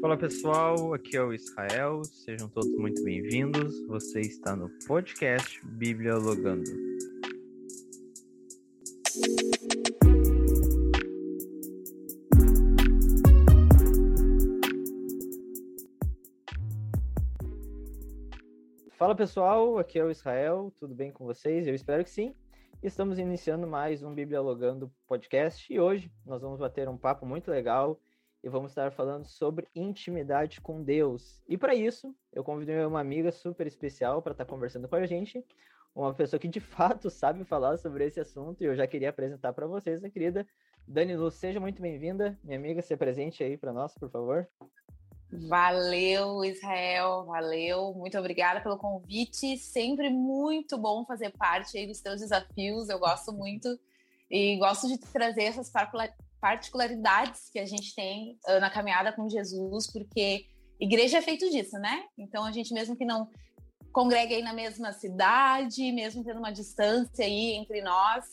Fala pessoal, aqui é o Israel, sejam todos muito bem-vindos. Você está no podcast Bíblia Logando. Fala pessoal, aqui é o Israel, tudo bem com vocês? Eu espero que sim. Estamos iniciando mais um Bíblia Logando podcast e hoje nós vamos bater um papo muito legal e vamos estar falando sobre intimidade com Deus. E para isso, eu convidei uma amiga super especial para estar tá conversando com a gente, uma pessoa que de fato sabe falar sobre esse assunto, e eu já queria apresentar para vocês a querida Dani Lu. Seja muito bem-vinda, minha amiga, se presente aí para nós, por favor. Valeu, Israel, valeu. Muito obrigada pelo convite. Sempre muito bom fazer parte aí dos teus desafios. Eu gosto muito e gosto de trazer essas particularidades que a gente tem uh, na caminhada com Jesus, porque igreja é feito disso, né? Então a gente mesmo que não congregue aí na mesma cidade, mesmo tendo uma distância aí entre nós,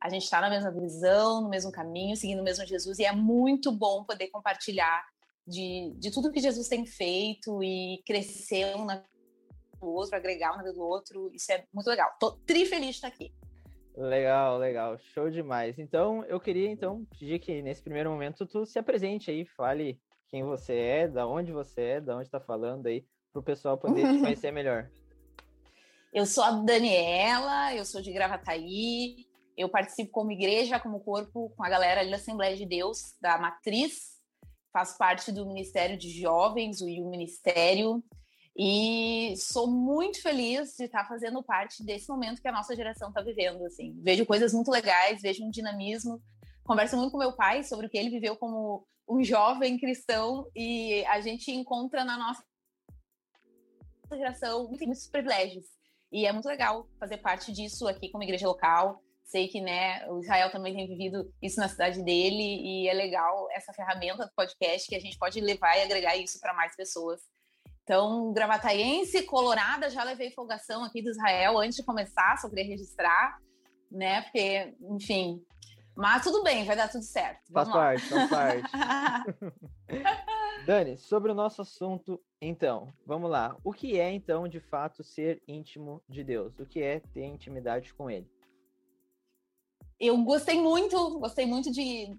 a gente está na mesma visão, no mesmo caminho, seguindo o mesmo Jesus, e é muito bom poder compartilhar de, de tudo que Jesus tem feito e crescer um na do outro, agregar um na vida do outro. Isso é muito legal. Tô tri feliz de estar aqui. Legal, legal, show demais. Então, eu queria então pedir que nesse primeiro momento tu se apresente aí, fale quem você é, da onde você é, da onde está falando aí, para o pessoal poder te conhecer melhor. Eu sou a Daniela, eu sou de Gravataí, eu participo como igreja, como corpo, com a galera ali da Assembleia de Deus, da Matriz, faço parte do Ministério de Jovens, o IU Ministério, e sou muito feliz de estar fazendo parte desse momento que a nossa geração está vivendo. Assim. Vejo coisas muito legais, vejo um dinamismo. Converso muito com meu pai sobre o que ele viveu como um jovem cristão e a gente encontra na nossa geração muitos privilégios. E é muito legal fazer parte disso aqui como igreja local. Sei que né, o Israel também tem vivido isso na cidade dele e é legal essa ferramenta do podcast que a gente pode levar e agregar isso para mais pessoas. Então, gravataiense, colorada, já levei folgação aqui do Israel antes de começar, só queria registrar, né? Porque, enfim. Mas tudo bem, vai dar tudo certo. Vamos faz lá. parte, faz parte. Dani, sobre o nosso assunto, então, vamos lá. O que é, então, de fato, ser íntimo de Deus? O que é ter intimidade com Ele? Eu gostei muito, gostei muito de,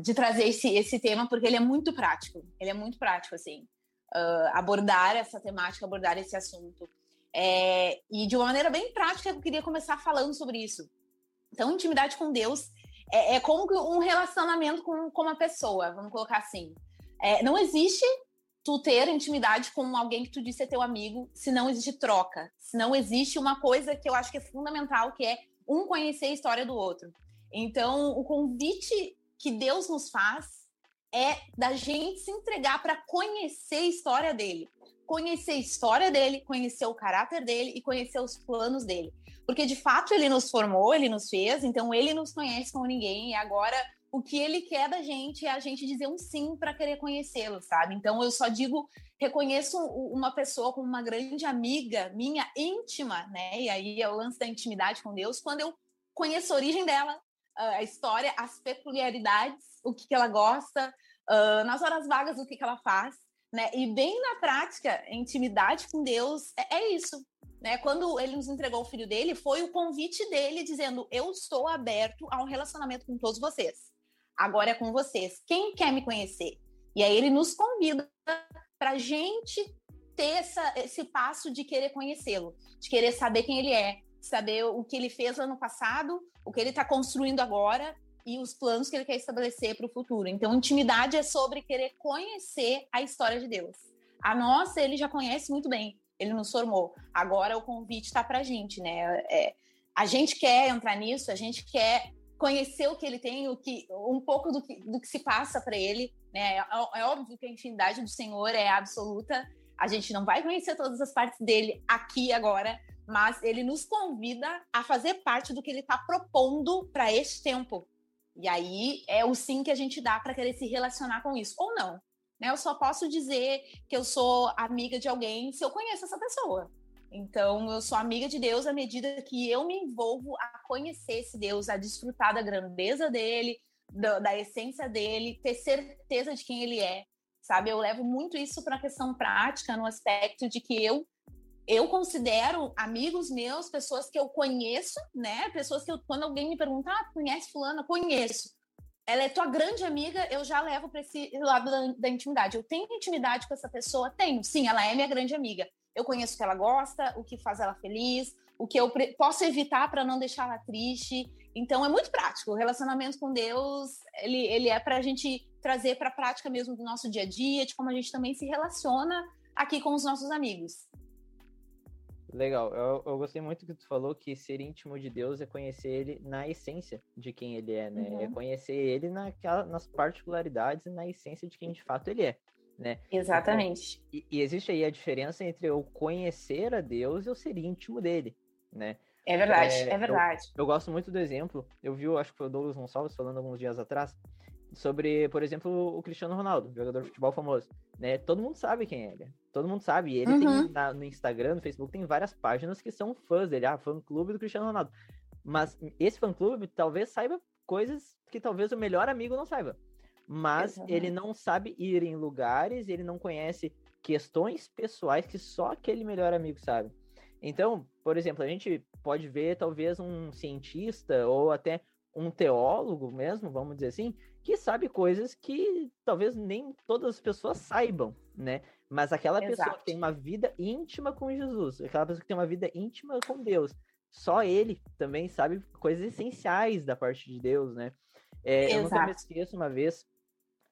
de trazer esse, esse tema, porque ele é muito prático. Ele é muito prático, assim uh, abordar essa temática, abordar esse assunto. É, e de uma maneira bem prática, eu queria começar falando sobre isso. Então, intimidade com Deus é, é como um relacionamento com, com uma pessoa, vamos colocar assim. É, não existe tu ter intimidade com alguém que tu disse ser teu amigo se não existe troca, se não existe uma coisa que eu acho que é fundamental, que é um conhecer a história do outro. Então, o convite que Deus nos faz é da gente se entregar para conhecer a história dele. Conhecer a história dele, conhecer o caráter dele e conhecer os planos dele. Porque de fato ele nos formou, ele nos fez, então ele nos conhece como ninguém e agora o que ele quer da gente é a gente dizer um sim para querer conhecê-lo, sabe? Então eu só digo, reconheço uma pessoa como uma grande amiga minha íntima, né? E aí é o lance da intimidade com Deus, quando eu conheço a origem dela, a história, as peculiaridades, o que, que ela gosta, uh, nas horas vagas, o que, que ela faz, né? E bem na prática, intimidade com Deus é, é isso. Né? Quando ele nos entregou o filho dele, foi o convite dele dizendo: Eu estou aberto a um relacionamento com todos vocês. Agora é com vocês. Quem quer me conhecer? E aí ele nos convida para a gente ter essa, esse passo de querer conhecê-lo, de querer saber quem ele é, saber o que ele fez ano passado, o que ele está construindo agora e os planos que ele quer estabelecer para o futuro. Então, intimidade é sobre querer conhecer a história de Deus. A nossa, ele já conhece muito bem, ele nos formou. Agora o convite está para a gente, né? É, a gente quer entrar nisso, a gente quer conhecer o que ele tem, o que, um pouco do que, do que se passa para ele. Né? É, é óbvio que a intimidade do Senhor é absoluta. A gente não vai conhecer todas as partes dele aqui agora, mas ele nos convida a fazer parte do que ele está propondo para este tempo. E aí é o sim que a gente dá para querer se relacionar com isso, ou não. Né? Eu só posso dizer que eu sou amiga de alguém se eu conheço essa pessoa. Então, eu sou amiga de Deus à medida que eu me envolvo a conhecer esse Deus, a desfrutar da grandeza dele, da, da essência dele, ter certeza de quem ele é, sabe? Eu levo muito isso para a questão prática, no aspecto de que eu eu considero amigos meus, pessoas que eu conheço, né? Pessoas que eu, quando alguém me pergunta, ah, conhece fulana? Conheço. Ela é tua grande amiga, eu já levo para esse lado da, da, intimidade. Eu tenho intimidade com essa pessoa? Tenho. Sim, ela é minha grande amiga. Eu conheço o que ela gosta, o que faz ela feliz, o que eu posso evitar para não deixar ela triste. Então é muito prático. O relacionamento com Deus, ele, ele é para a gente trazer para a prática mesmo do nosso dia a dia, de como a gente também se relaciona aqui com os nossos amigos. Legal, eu, eu gostei muito que tu falou que ser íntimo de Deus é conhecer ele na essência de quem ele é, né? É uhum. É conhecer ele naquela, nas particularidades e na essência de quem de fato ele é, né? Exatamente. Então, e, e, existe aí a diferença entre eu conhecer a Deus e eu ser íntimo dele, né? É verdade, é, é verdade. Eu, eu, gosto muito do exemplo, eu vi, acho que foi o Douglas Gonçalves falando alguns dias atrás, sobre, por exemplo, o Cristiano Ronaldo, jogador de futebol famoso, né? Todo mundo sabe quem é. Todo mundo sabe. Ele uhum. tem na, no Instagram, no Facebook, tem várias páginas que são fãs dele, ah, fã clube do Cristiano Ronaldo. Mas esse fã clube talvez saiba coisas que talvez o melhor amigo não saiba. Mas Exatamente. ele não sabe ir em lugares, ele não conhece questões pessoais que só aquele melhor amigo sabe. Então, por exemplo, a gente pode ver talvez um cientista ou até um teólogo mesmo, vamos dizer assim, que sabe coisas que talvez nem todas as pessoas saibam, né? Mas aquela Exato. pessoa que tem uma vida íntima com Jesus, aquela pessoa que tem uma vida íntima com Deus, só ele também sabe coisas essenciais da parte de Deus, né? É, eu nunca me esqueço uma vez,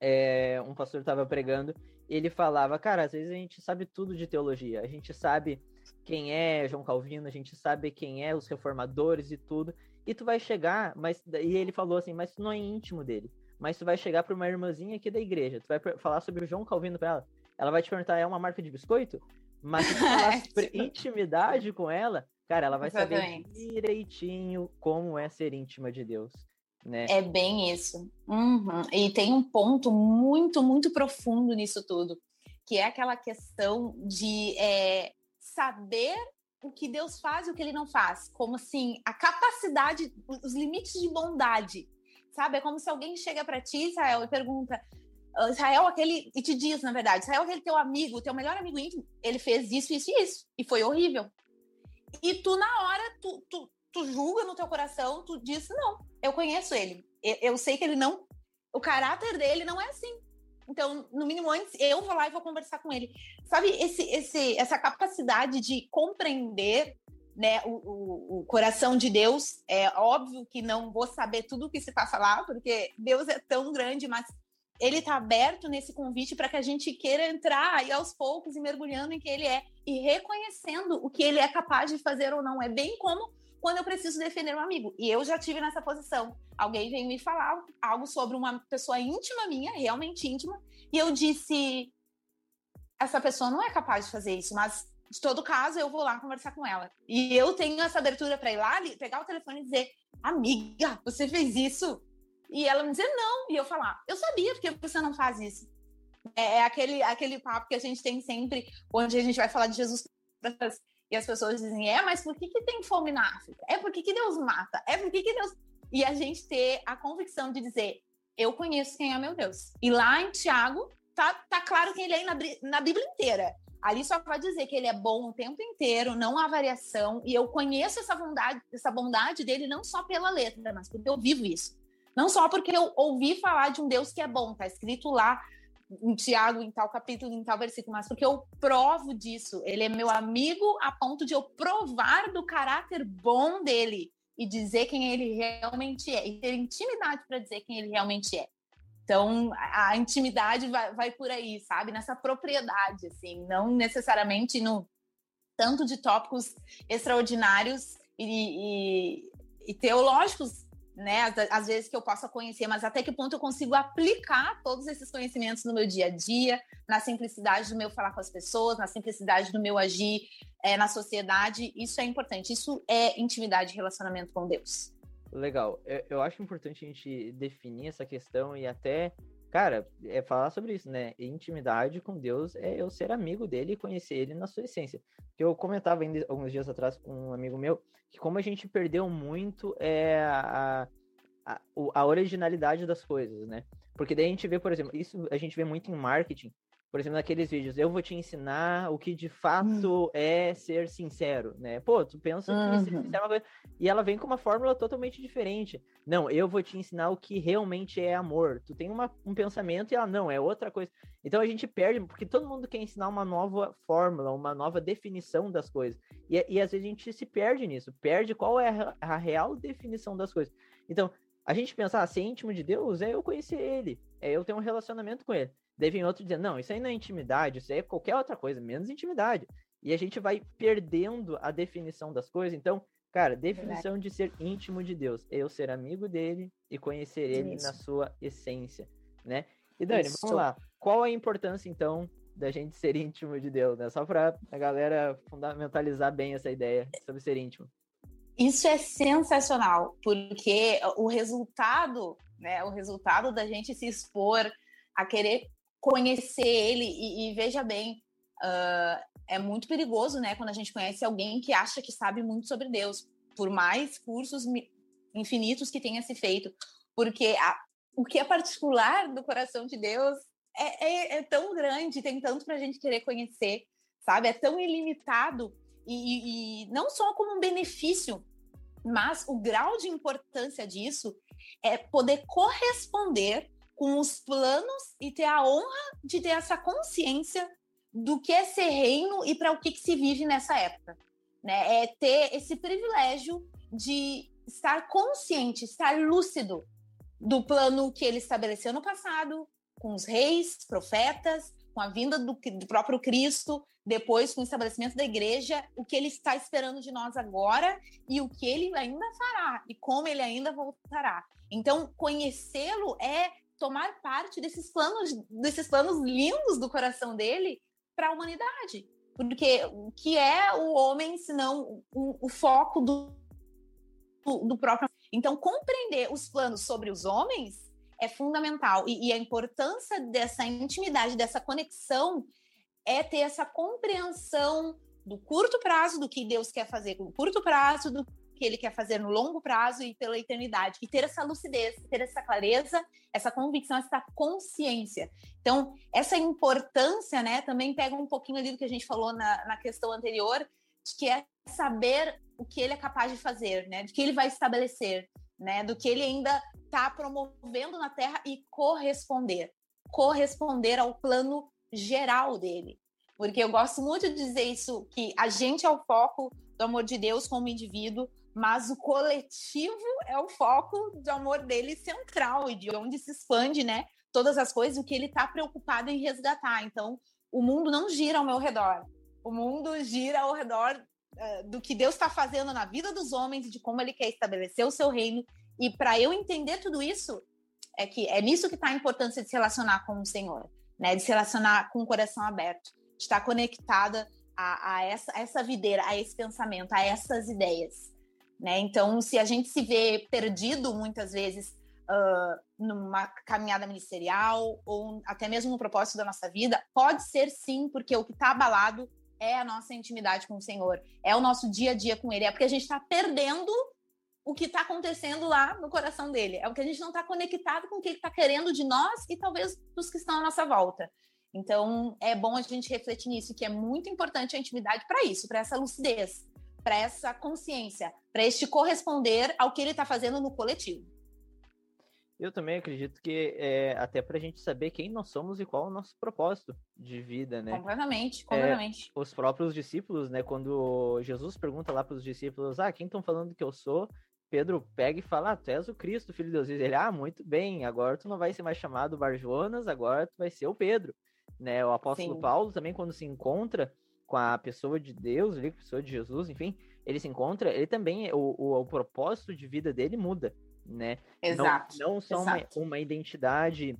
é, um pastor estava pregando, ele falava, cara, às vezes a gente sabe tudo de teologia, a gente sabe quem é João Calvino, a gente sabe quem é os reformadores e tudo, e tu vai chegar, mas e ele falou assim, mas tu não é íntimo dele mas tu vai chegar para uma irmãzinha aqui da igreja, tu vai falar sobre o João Calvino para ela, ela vai te perguntar, é uma marca de biscoito? Mas se tu falar sobre intimidade com ela, cara, ela vai Exatamente. saber direitinho como é ser íntima de Deus. Né? É bem isso. Uhum. E tem um ponto muito, muito profundo nisso tudo, que é aquela questão de é, saber o que Deus faz e o que ele não faz. Como assim, a capacidade, os limites de bondade sabe? É como se alguém chega para ti, Israel, e pergunta: ah, Israel, aquele. E te diz, na verdade, Israel, aquele teu amigo, teu melhor amigo íntimo, ele fez isso, isso e isso. E foi horrível. E tu, na hora, tu, tu, tu julga no teu coração, tu diz: não, eu conheço ele. Eu, eu sei que ele não. O caráter dele não é assim. Então, no mínimo, antes eu vou lá e vou conversar com ele. Sabe, esse, esse, essa capacidade de compreender né, o, o, o, coração de Deus. É óbvio que não vou saber tudo o que se passa lá, porque Deus é tão grande, mas ele está aberto nesse convite para que a gente queira entrar aí aos poucos e mergulhando em quem ele é e reconhecendo o que ele é capaz de fazer ou não. É bem como quando eu preciso defender um amigo. E eu já tive nessa posição. Alguém veio me falar algo sobre uma pessoa íntima minha, realmente íntima, e eu disse: essa pessoa não é capaz de fazer isso, mas de todo caso, eu vou lá conversar com ela. E eu tenho essa abertura para ir lá, pegar o telefone e dizer: Amiga, você fez isso? E ela me dizer não. E eu falar: Eu sabia, porque você não faz isso. É, é aquele, aquele papo que a gente tem sempre, onde a gente vai falar de Jesus e as pessoas dizem: É, mas por que, que tem fome na África? É porque que Deus mata? É porque que Deus. E a gente ter a convicção de dizer: Eu conheço quem é meu Deus. E lá em Tiago, tá, tá claro quem ele é na, na Bíblia inteira. Ali só vai dizer que ele é bom o tempo inteiro, não há variação, e eu conheço essa bondade, essa bondade dele não só pela letra, mas porque eu vivo isso. Não só porque eu ouvi falar de um Deus que é bom, tá escrito lá em Tiago, em tal capítulo, em tal versículo, mas porque eu provo disso. Ele é meu amigo a ponto de eu provar do caráter bom dele e dizer quem ele realmente é, e ter intimidade para dizer quem ele realmente é. Então, a intimidade vai, vai por aí, sabe? Nessa propriedade, assim, não necessariamente no tanto de tópicos extraordinários e, e, e teológicos, né? Às, vezes que eu possa conhecer, mas até que ponto eu consigo aplicar todos esses conhecimentos no meu dia a dia, na simplicidade do meu falar com as pessoas, na simplicidade do meu agir é, na sociedade. Isso é importante. Isso é intimidade e relacionamento com Deus. Legal. Eu, eu acho importante a gente definir essa questão e até, cara, é falar sobre isso, né? Intimidade com Deus é eu ser amigo dele e conhecer ele na sua essência. Eu comentava ainda alguns dias atrás com um amigo meu que como a gente perdeu muito é a, a, a originalidade das coisas, né? Porque daí a gente vê, por exemplo, isso a gente vê muito em marketing, por exemplo, naqueles vídeos, eu vou te ensinar o que de fato uhum. é ser sincero, né? Pô, tu pensa que ser sincero é uma coisa... E ela vem com uma fórmula totalmente diferente. Não, eu vou te ensinar o que realmente é amor. Tu tem uma, um pensamento e ela, não, é outra coisa. Então a gente perde, porque todo mundo quer ensinar uma nova fórmula, uma nova definição das coisas. E, e às vezes a gente se perde nisso, perde qual é a, a real definição das coisas. Então, a gente pensar, ah, ser íntimo de Deus é eu conhecer ele, é eu ter um relacionamento com ele. Daí vem outro dizendo, não, isso aí não é intimidade, isso aí é qualquer outra coisa, menos intimidade. E a gente vai perdendo a definição das coisas. Então, cara, definição Verdade. de ser íntimo de Deus é eu ser amigo dele e conhecer ele isso. na sua essência, né? E Dani, isso. vamos lá. Qual a importância, então, da gente ser íntimo de Deus, né? Só para a galera fundamentalizar bem essa ideia sobre ser íntimo. Isso é sensacional, porque o resultado, né, o resultado da gente se expor a querer conhecer ele e, e veja bem, uh, é muito perigoso, né, quando a gente conhece alguém que acha que sabe muito sobre Deus, por mais cursos infinitos que tenha se feito, porque a, o que é particular do coração de Deus é, é, é tão grande, tem tanto para a gente querer conhecer, sabe? É tão ilimitado e, e não só como um benefício, mas o grau de importância disso é poder corresponder com os planos e ter a honra de ter essa consciência do que é ser reino e para o que, que, se vive nessa época. Né? É ter esse privilégio de estar consciente, estar lúcido do plano que ele estabeleceu no passado, com os reis, profetas, com a vinda do, do próprio Cristo, depois com o estabelecimento da igreja, o que ele está esperando de nós agora e o que ele ainda fará e como ele ainda voltará. Então, conhecê-lo é tomar parte desses planos, desses planos lindos do coração dele para a humanidade. Porque o que é o homem, senão o, o foco do, do, próprio. Então, compreender os planos sobre os homens é fundamental. E, e a importância dessa intimidade, dessa conexão, é ter essa compreensão do curto prazo, do que Deus quer fazer com curto prazo, do que ele quer fazer no longo prazo e pela eternidade. E ter essa lucidez, ter essa clareza, essa convicção, essa consciência. Então, essa importância, né, também pega um pouquinho ali do que a gente falou na, na questão anterior, de que é saber o que ele é capaz de fazer, né, do que ele vai estabelecer, né, do que ele ainda está promovendo na Terra e corresponder. Corresponder ao plano geral dele. Porque eu gosto muito de dizer isso, que a gente é o foco do amor de Deus como indivíduo, mas o coletivo é o foco do amor dele central e de onde se expande, né? Todas as coisas, o que ele está preocupado em resgatar. Então, o mundo não gira ao meu redor. O mundo gira ao redor uh, do que Deus está fazendo na vida dos homens de como ele quer estabelecer o seu reino. E para eu entender tudo isso, é que é nisso que está a importância de se relacionar com o Senhor, né? De se relacionar com o coração aberto, de estar conectada a, a essa, a essa videira, a esse pensamento, a essas ideias. Né? Então, se a gente se vê perdido muitas vezes uh, numa caminhada ministerial ou até mesmo no propósito da nossa vida, pode ser sim, porque o que está abalado é a nossa intimidade com o Senhor, é o nosso dia a dia com Ele, é porque a gente está perdendo o que está acontecendo lá no coração dele, é porque a gente não está conectado com o que ele está querendo de nós e talvez dos que estão à nossa volta. Então, é bom a gente refletir nisso, que é muito importante a intimidade para isso, para essa lucidez, para essa consciência, para este corresponder ao que ele está fazendo no coletivo. Eu também acredito que é até para a gente saber quem nós somos e qual é o nosso propósito de vida, né? Completamente, é, completamente. É, os próprios discípulos, né? Quando Jesus pergunta lá para os discípulos, ah, quem estão falando que eu sou? Pedro pega e fala, ah, tu és o Cristo, filho de Deus. E ele, ah, muito bem, agora tu não vai ser mais chamado Barjonas, agora tu vai ser o Pedro, né? O apóstolo Sim. Paulo também, quando se encontra com a pessoa de Deus, a pessoa de Jesus, enfim, ele se encontra, ele também, o, o, o propósito de vida dele muda, né? Exato. Não, não só exato. Uma, uma identidade,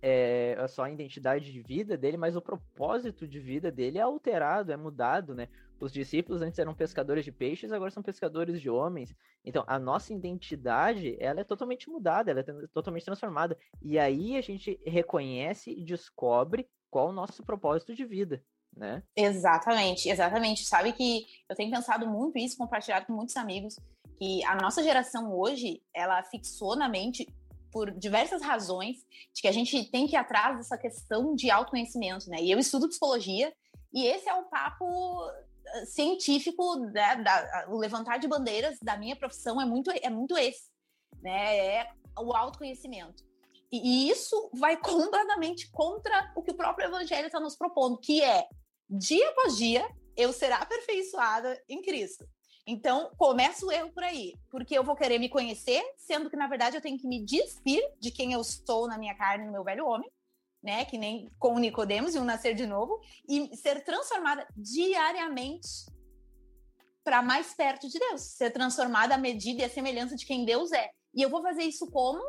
é, só a identidade de vida dele, mas o propósito de vida dele é alterado, é mudado, né? Os discípulos antes eram pescadores de peixes, agora são pescadores de homens. Então, a nossa identidade, ela é totalmente mudada, ela é totalmente transformada. E aí a gente reconhece e descobre qual o nosso propósito de vida né? Exatamente, exatamente. Sabe que eu tenho pensado muito isso, compartilhado com muitos amigos, que a nossa geração hoje, ela fixou na mente por diversas razões de que a gente tem que ir atrás dessa questão de autoconhecimento, né? E eu estudo psicologia e esse é o papo ah, científico da, da, o levantar de bandeiras da minha profissão é muito é muito esse, né? É o autoconhecimento. E, e isso vai completamente contra o que o próprio evangelho está nos propondo, que é dia após dia eu ser aperfeiçoada em Cristo. Então, começa o erro por aí, porque eu vou querer me conhecer, sendo que, na verdade, eu tenho que me despir de quem eu sou na minha carne, no meu velho homem, né? Que nem com o Nicodemos e um nascer de novo, e ser transformada diariamente para mais perto de Deus, ser transformada à medida e à semelhança de quem Deus é. E eu vou fazer isso como?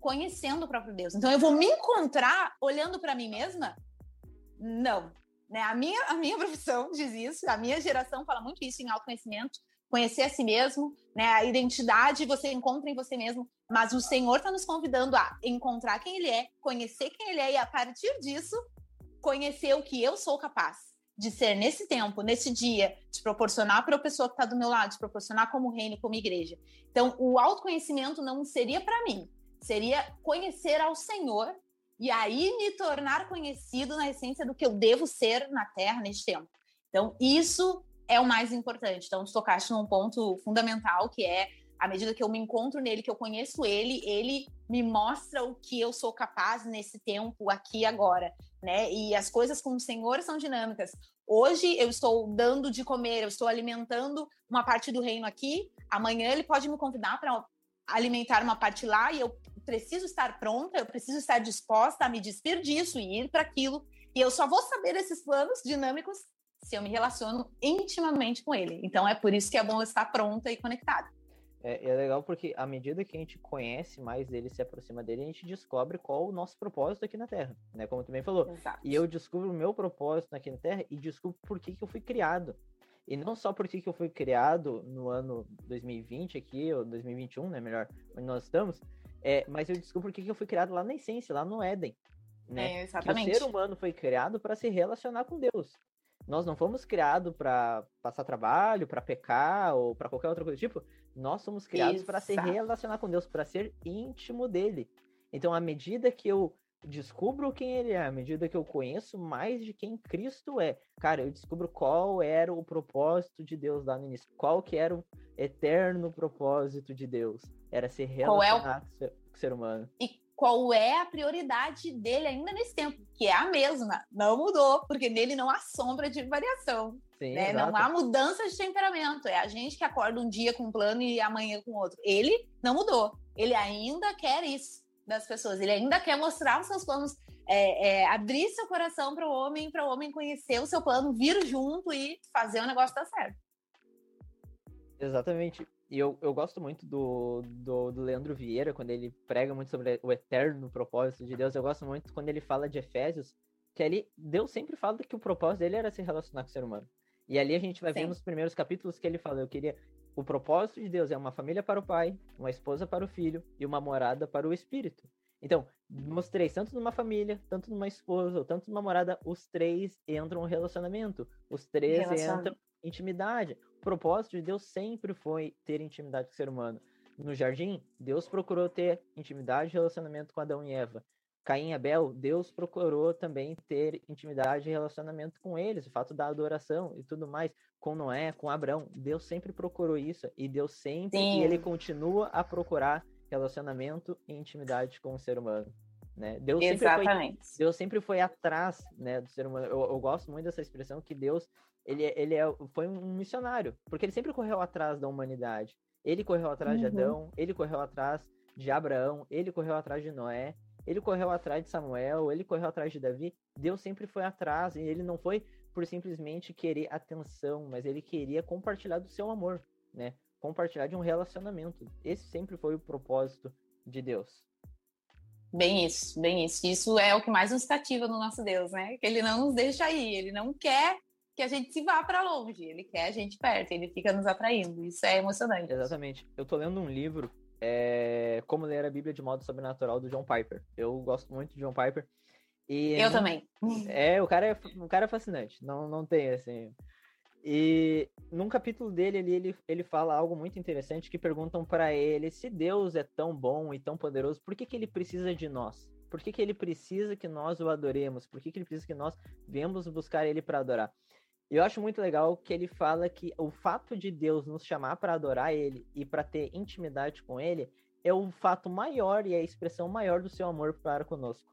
Conhecendo o próprio Deus. Então, eu vou me encontrar olhando para mim mesma? Não. Né? A, minha, a minha profissão diz isso, a minha geração fala muito isso em autoconhecimento conhecer a si mesmo, né? A identidade você encontra em você mesmo, mas o Senhor está nos convidando a encontrar quem Ele é, conhecer quem Ele é e a partir disso conhecer o que eu sou capaz de ser nesse tempo, nesse dia, de proporcionar para a pessoa que está do meu lado, de proporcionar como reino, como igreja. Então, o autoconhecimento não seria para mim, seria conhecer ao Senhor e aí me tornar conhecido na essência do que eu devo ser na Terra neste tempo. Então, isso é o mais importante. Então, tu tocaste num ponto fundamental que é à medida que eu me encontro nele, que eu conheço ele, ele me mostra o que eu sou capaz nesse tempo, aqui e agora, né? E as coisas com o Senhor são dinâmicas. Hoje eu estou dando de comer, eu estou alimentando uma parte do reino aqui, amanhã ele pode me convidar para alimentar uma parte lá e eu preciso estar pronta, eu preciso estar disposta a me despir disso e ir para aquilo. E eu só vou saber esses planos dinâmicos se eu me relaciono intimamente com ele. Então é por isso que é bom estar pronta e conectada. É, é, legal porque à medida que a gente conhece mais dele, se aproxima dele, a gente descobre qual o nosso propósito aqui na Terra, né? Como tu bem falou. Exato. E eu descubro o meu propósito aqui na Terra e descubro por que, que eu fui criado. E não só por que, que eu fui criado no ano 2020 aqui, ou 2021, né? Melhor, onde nós estamos, é, mas eu descubro que eu fui criado lá na essência, lá no Éden. Né? É, exatamente. Que o ser humano foi criado para se relacionar com Deus. Nós não fomos criados para passar trabalho, para pecar ou para qualquer outra coisa do tipo. Nós somos criados para se relacionar com Deus, para ser íntimo dele. Então, à medida que eu descubro quem ele é, à medida que eu conheço mais de quem Cristo é, cara, eu descubro qual era o propósito de Deus lá no início, qual que era o eterno propósito de Deus, era se relacionar é o... com o ser humano. E qual é a prioridade dele ainda nesse tempo, que é a mesma, não mudou, porque nele não há sombra de variação. Sim, né? Não há mudança de temperamento. É a gente que acorda um dia com um plano e amanhã com outro. Ele não mudou. Ele ainda quer isso das pessoas. Ele ainda quer mostrar os seus planos, é, é, abrir seu coração para o homem, para o homem conhecer o seu plano, vir junto e fazer o negócio dar certo. Exatamente. E eu, eu gosto muito do, do, do, Leandro Vieira, quando ele prega muito sobre o eterno propósito de Deus. Eu gosto muito quando ele fala de Efésios, que ali Deus sempre fala que o propósito dele era se relacionar com o ser humano. E ali a gente vai Sim. ver nos primeiros capítulos que ele fala: eu queria. O propósito de Deus é uma família para o pai, uma esposa para o filho e uma morada para o espírito. Então, mostrei tanto numa família, tanto numa esposa, ou tanto numa morada, os três entram no relacionamento. Os três entram em intimidade propósito de Deus sempre foi ter intimidade com o ser humano. No jardim, Deus procurou ter intimidade e relacionamento com Adão e Eva. Caim e Abel, Deus procurou também ter intimidade e relacionamento com eles, o fato da adoração e tudo mais. Com Noé, com Abraão, Deus sempre procurou isso e Deus sempre Sim. e ele continua a procurar relacionamento e intimidade com o ser humano. Né? Deus Exatamente. Sempre foi, Deus sempre foi atrás né, do ser humano. Eu, eu gosto muito dessa expressão que Deus ele, ele é, foi um missionário, porque ele sempre correu atrás da humanidade. Ele correu atrás uhum. de Adão, ele correu atrás de Abraão, ele correu atrás de Noé, ele correu atrás de Samuel, ele correu atrás de Davi. Deus sempre foi atrás, e ele não foi por simplesmente querer atenção, mas ele queria compartilhar do seu amor, né? Compartilhar de um relacionamento. Esse sempre foi o propósito de Deus. Bem isso, bem isso. Isso é o que mais nos cativa no nosso Deus, né? Que ele não nos deixa ir, ele não quer que a gente se vá para longe, ele quer a gente perto, ele fica nos atraindo. Isso é emocionante. Exatamente. Eu tô lendo um livro, é... Como Ler a Bíblia de Modo Sobrenatural, do John Piper. Eu gosto muito de John Piper. E eu também. É, o cara é, o cara é fascinante. Não, não tem assim. E num capítulo dele ele, ele, ele fala algo muito interessante que perguntam para ele se Deus é tão bom e tão poderoso, por que, que ele precisa de nós? Por que, que ele precisa que nós o adoremos? Por que, que ele precisa que nós venhamos buscar ele para adorar? Eu acho muito legal que ele fala que o fato de Deus nos chamar para adorar ele e para ter intimidade com ele é o fato maior e a expressão maior do seu amor para conosco.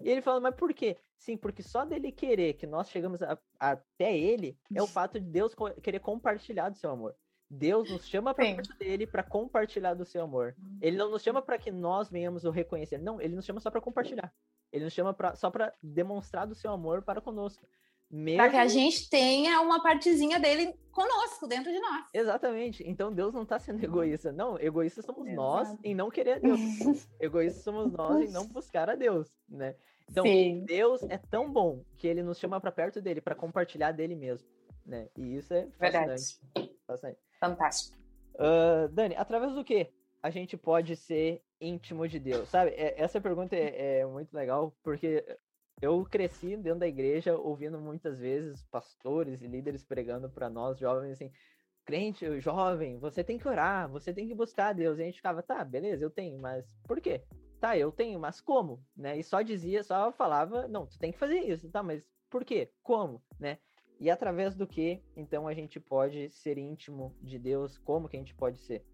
E ele fala, mas por quê? Sim, porque só dele querer que nós chegamos a, até ele é o fato de Deus co querer compartilhar do seu amor. Deus nos chama para perto dele para compartilhar do seu amor. Ele não nos chama para que nós venhamos o reconhecer. Não, ele nos chama só para compartilhar. Ele nos chama pra, só para demonstrar do seu amor para conosco. Mesmo... Para que a gente tenha uma partezinha dele conosco, dentro de nós. Exatamente. Então Deus não está sendo egoísta. Não, egoístas somos Exato. nós em não querer a Deus. egoístas somos nós em não buscar a Deus, né? Então, Sim. Deus é tão bom que ele nos chama para perto dele, para compartilhar dele mesmo, né? E isso é fascinante. Verdade. fascinante. Fantástico. Uh, Dani, através do que a gente pode ser íntimo de Deus? Sabe, é, essa pergunta é, é muito legal, porque eu cresci dentro da igreja ouvindo muitas vezes pastores e líderes pregando para nós jovens assim, crente, jovem, você tem que orar, você tem que buscar Deus. E a gente ficava, tá, beleza, eu tenho, mas por quê? Tá, eu tenho, mas como? Né? E só dizia, só falava, não, tu tem que fazer isso, tá, mas por quê? Como? Né? E através do que, então, a gente pode ser íntimo de Deus? Como que a gente pode ser?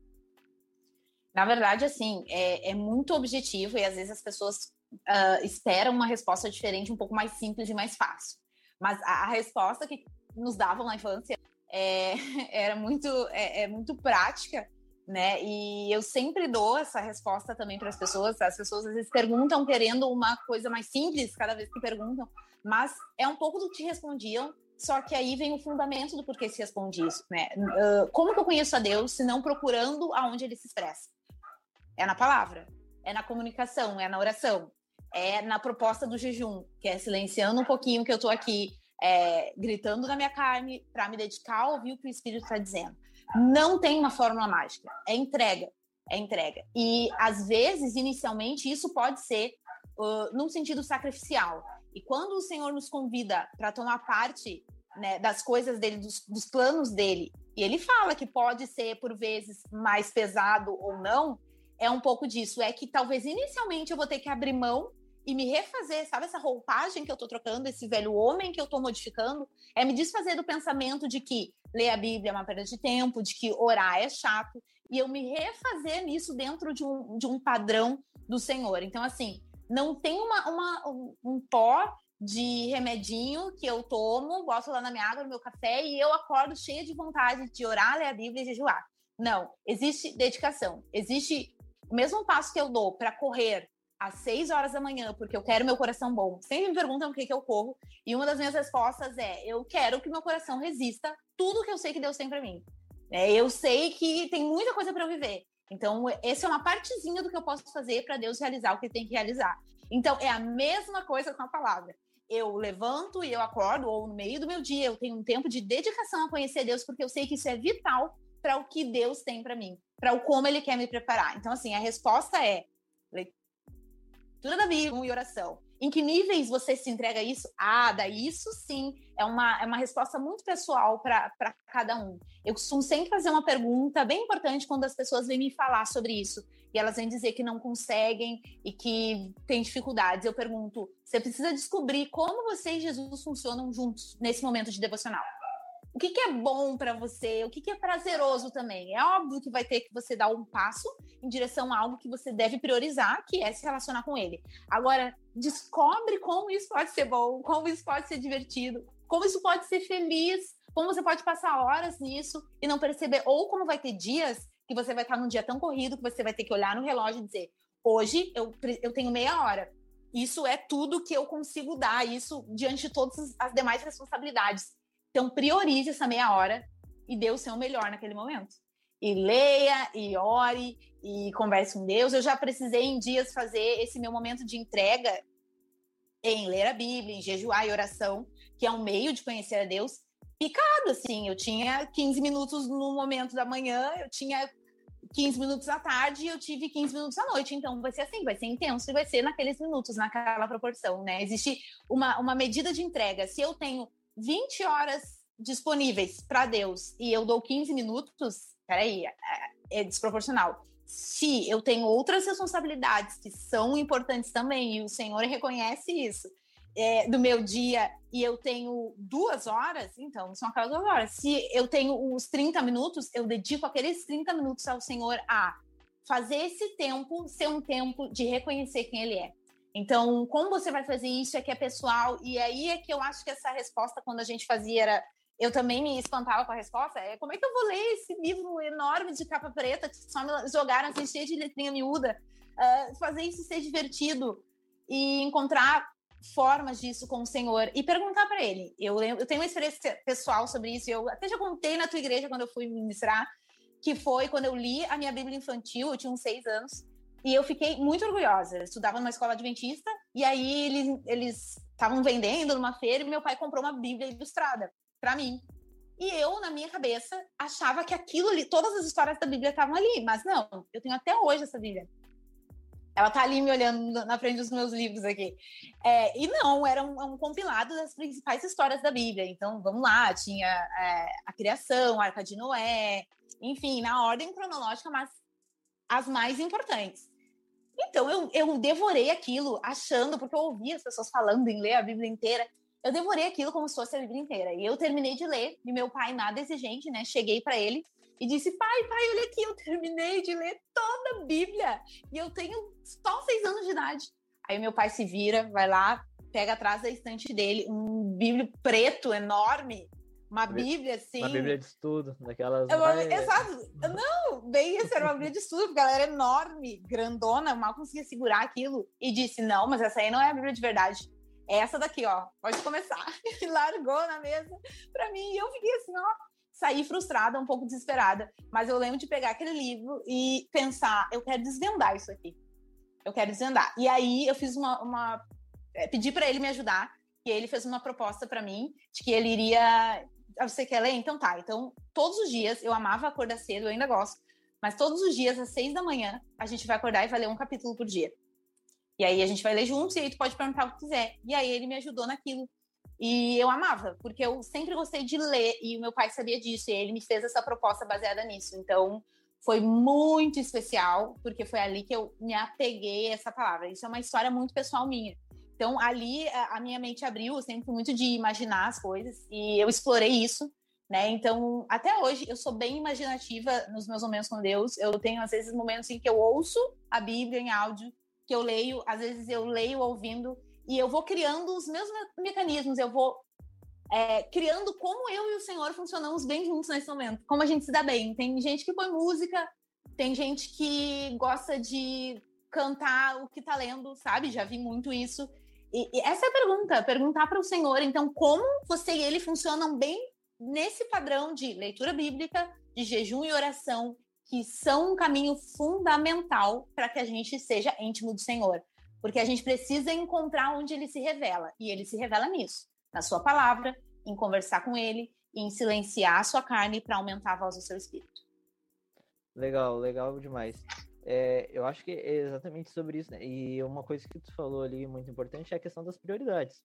Na verdade, assim, é, é muito objetivo e às vezes as pessoas uh, esperam uma resposta diferente, um pouco mais simples e mais fácil. Mas a, a resposta que nos davam na infância é, era muito, é, é, muito prática, né? E eu sempre dou essa resposta também para as pessoas. As pessoas às vezes perguntam querendo uma coisa mais simples cada vez que perguntam, mas é um pouco do que respondiam. Só que aí vem o fundamento do porquê se responde isso, né? Uh, como que eu conheço a Deus se não procurando aonde ele se expressa? É na palavra, é na comunicação, é na oração é na proposta do jejum, que é silenciando um pouquinho que eu estou aqui é, gritando na minha carne para me dedicar a ouvir o que o Espírito está dizendo. Não tem uma fórmula mágica, é entrega, é entrega. E às vezes, inicialmente, isso pode ser uh, num sentido sacrificial. E quando o Senhor nos convida para tomar parte né, das coisas dele, dos, dos planos dele, e ele fala que pode ser por vezes mais pesado ou não, é um pouco disso. É que talvez inicialmente eu vou ter que abrir mão e me refazer, sabe essa roupagem que eu tô trocando, esse velho homem que eu tô modificando, é me desfazer do pensamento de que ler a Bíblia é uma perda de tempo, de que orar é chato, e eu me refazer nisso dentro de um, de um padrão do Senhor. Então, assim, não tem uma, uma um, pó de remedinho que eu tomo, boto lá na minha água, no meu café, e eu acordo cheia de vontade de orar, ler a Bíblia e jejuar. Não, existe dedicação, existe o mesmo passo que eu dou para correr às 6 horas da manhã, porque eu quero meu coração bom. Sempre me perguntam o que, que eu corro, e uma das minhas respostas é: eu quero que meu coração resista tudo que eu sei que Deus tem para mim. É, eu sei que tem muita coisa para eu viver. Então, essa é uma partezinha do que eu posso fazer para Deus realizar o que ele tem que realizar. Então, é a mesma coisa com a palavra. Eu levanto e eu acordo, ou no meio do meu dia, eu tenho um tempo de dedicação a conhecer Deus, porque eu sei que isso é vital para o que Deus tem para mim, para o como Ele quer me preparar. Então, assim, a resposta é leitura da Bíblia e oração. Em que níveis você se entrega a isso? Ah, daí isso sim é uma, é uma resposta muito pessoal para cada um. Eu costumo sempre fazer uma pergunta bem importante quando as pessoas vêm me falar sobre isso. E elas vêm dizer que não conseguem e que têm dificuldades. Eu pergunto: você precisa descobrir como você e Jesus funcionam juntos nesse momento de devocional o que, que é bom para você, o que, que é prazeroso também. É óbvio que vai ter que você dar um passo em direção a algo que você deve priorizar, que é se relacionar com ele. Agora, descobre como isso pode ser bom, como isso pode ser divertido, como isso pode ser feliz, como você pode passar horas nisso e não perceber, ou como vai ter dias que você vai estar num dia tão corrido que você vai ter que olhar no relógio e dizer: hoje eu, eu tenho meia hora. Isso é tudo que eu consigo dar, isso diante de todas as demais responsabilidades. Então, priorize essa meia hora e dê o seu melhor naquele momento. E leia, e ore, e converse com Deus. Eu já precisei em dias fazer esse meu momento de entrega em ler a Bíblia, em jejuar e oração, que é um meio de conhecer a Deus, picado, assim. Eu tinha 15 minutos no momento da manhã, eu tinha 15 minutos à tarde e eu tive 15 minutos à noite. Então, vai ser assim, vai ser intenso e vai ser naqueles minutos, naquela proporção, né? Existe uma, uma medida de entrega. Se eu tenho 20 horas disponíveis para Deus e eu dou 15 minutos, peraí, é, é desproporcional. Se eu tenho outras responsabilidades que são importantes também, e o Senhor reconhece isso, é, do meu dia e eu tenho duas horas, então são aquelas duas horas. Se eu tenho os 30 minutos, eu dedico aqueles 30 minutos ao Senhor a fazer esse tempo ser um tempo de reconhecer quem Ele é. Então, como você vai fazer isso é que é pessoal, e aí é que eu acho que essa resposta, quando a gente fazia, era. Eu também me espantava com a resposta. É como é que eu vou ler esse livro enorme de capa preta que só me jogaram assim, cheio de letrinha miúda? Uh, fazer isso ser divertido e encontrar formas disso com o Senhor e perguntar para ele. Eu, eu tenho uma experiência pessoal sobre isso. Eu até já contei na tua igreja quando eu fui ministrar, que foi quando eu li a minha Bíblia infantil. Eu tinha uns seis anos e eu fiquei muito orgulhosa. Eu estudava numa escola adventista e aí eles estavam vendendo numa feira e meu pai comprou uma Bíblia ilustrada para mim. E eu, na minha cabeça, achava que aquilo ali, todas as histórias da Bíblia estavam ali, mas não, eu tenho até hoje essa Bíblia. Ela tá ali me olhando na frente dos meus livros aqui. É, e não, era um, um, compilado das principais histórias da Bíblia. Então, vamos lá, tinha é, a criação, a Arca de Noé, enfim, na ordem cronológica, mas as mais importantes. Então, eu, eu devorei aquilo, achando, porque eu ouvia as pessoas falando em ler a Bíblia inteira. Eu devorei aquilo como se fosse a Bíblia inteira. E eu terminei de ler, e meu pai, nada exigente, né? Cheguei para ele e disse: Pai, pai, olha aqui, eu terminei de ler toda a Bíblia. E eu tenho só seis anos de idade. Aí meu pai se vira, vai lá, pega atrás da estante dele um Bíblia preto enorme uma Bíblia, assim. Uma Bíblia de estudo, daquelas. É Exato. Não, bem isso, era uma Bíblia de estudo, porque ela era enorme, grandona, mal conseguia segurar aquilo. E disse: não, mas essa aí não é a Bíblia de verdade. É essa daqui, ó, pode começar. E largou na mesa pra mim. E eu fiquei assim, ó, saí frustrada, um pouco desesperada. Mas eu lembro de pegar aquele livro e pensar: eu quero desvendar isso aqui. Eu quero desvendar. E aí eu fiz uma. uma é, pedi para ele me ajudar. E ele fez uma proposta para mim de que ele iria ah, você quer ler? Então tá. Então, todos os dias, eu amava acordar cedo, eu ainda gosto, mas todos os dias, às seis da manhã, a gente vai acordar e vai ler um capítulo por dia. E aí a gente vai ler juntos e aí tu pode perguntar o que quiser. E aí ele me ajudou naquilo. E eu amava, porque eu sempre gostei de ler e o meu pai sabia disso e ele me fez essa proposta baseada nisso. Então, foi muito especial, porque foi ali que eu me apeguei a essa palavra. Isso é uma história muito pessoal minha. Então, ali a minha mente abriu, eu sempre fui muito de imaginar as coisas e eu explorei isso, né? Então, até hoje eu sou bem imaginativa nos meus momentos com Deus. Eu tenho às vezes momentos em que eu ouço a Bíblia em áudio, que eu leio, às vezes eu leio ouvindo e eu vou criando os meus mecanismos, eu vou é, criando como eu e o Senhor funcionamos bem juntos nesse momento, como a gente se dá bem. Tem gente que põe música, tem gente que gosta de cantar o que tá lendo, sabe? Já vi muito isso. E, e essa é a pergunta, perguntar para o Senhor, então, como você e ele funcionam bem nesse padrão de leitura bíblica, de jejum e oração, que são um caminho fundamental para que a gente seja íntimo do Senhor. Porque a gente precisa encontrar onde ele se revela. E ele se revela nisso, na sua palavra, em conversar com ele, em silenciar a sua carne para aumentar a voz do seu espírito. Legal, legal demais. É, eu acho que é exatamente sobre isso, né? E uma coisa que tu falou ali muito importante é a questão das prioridades,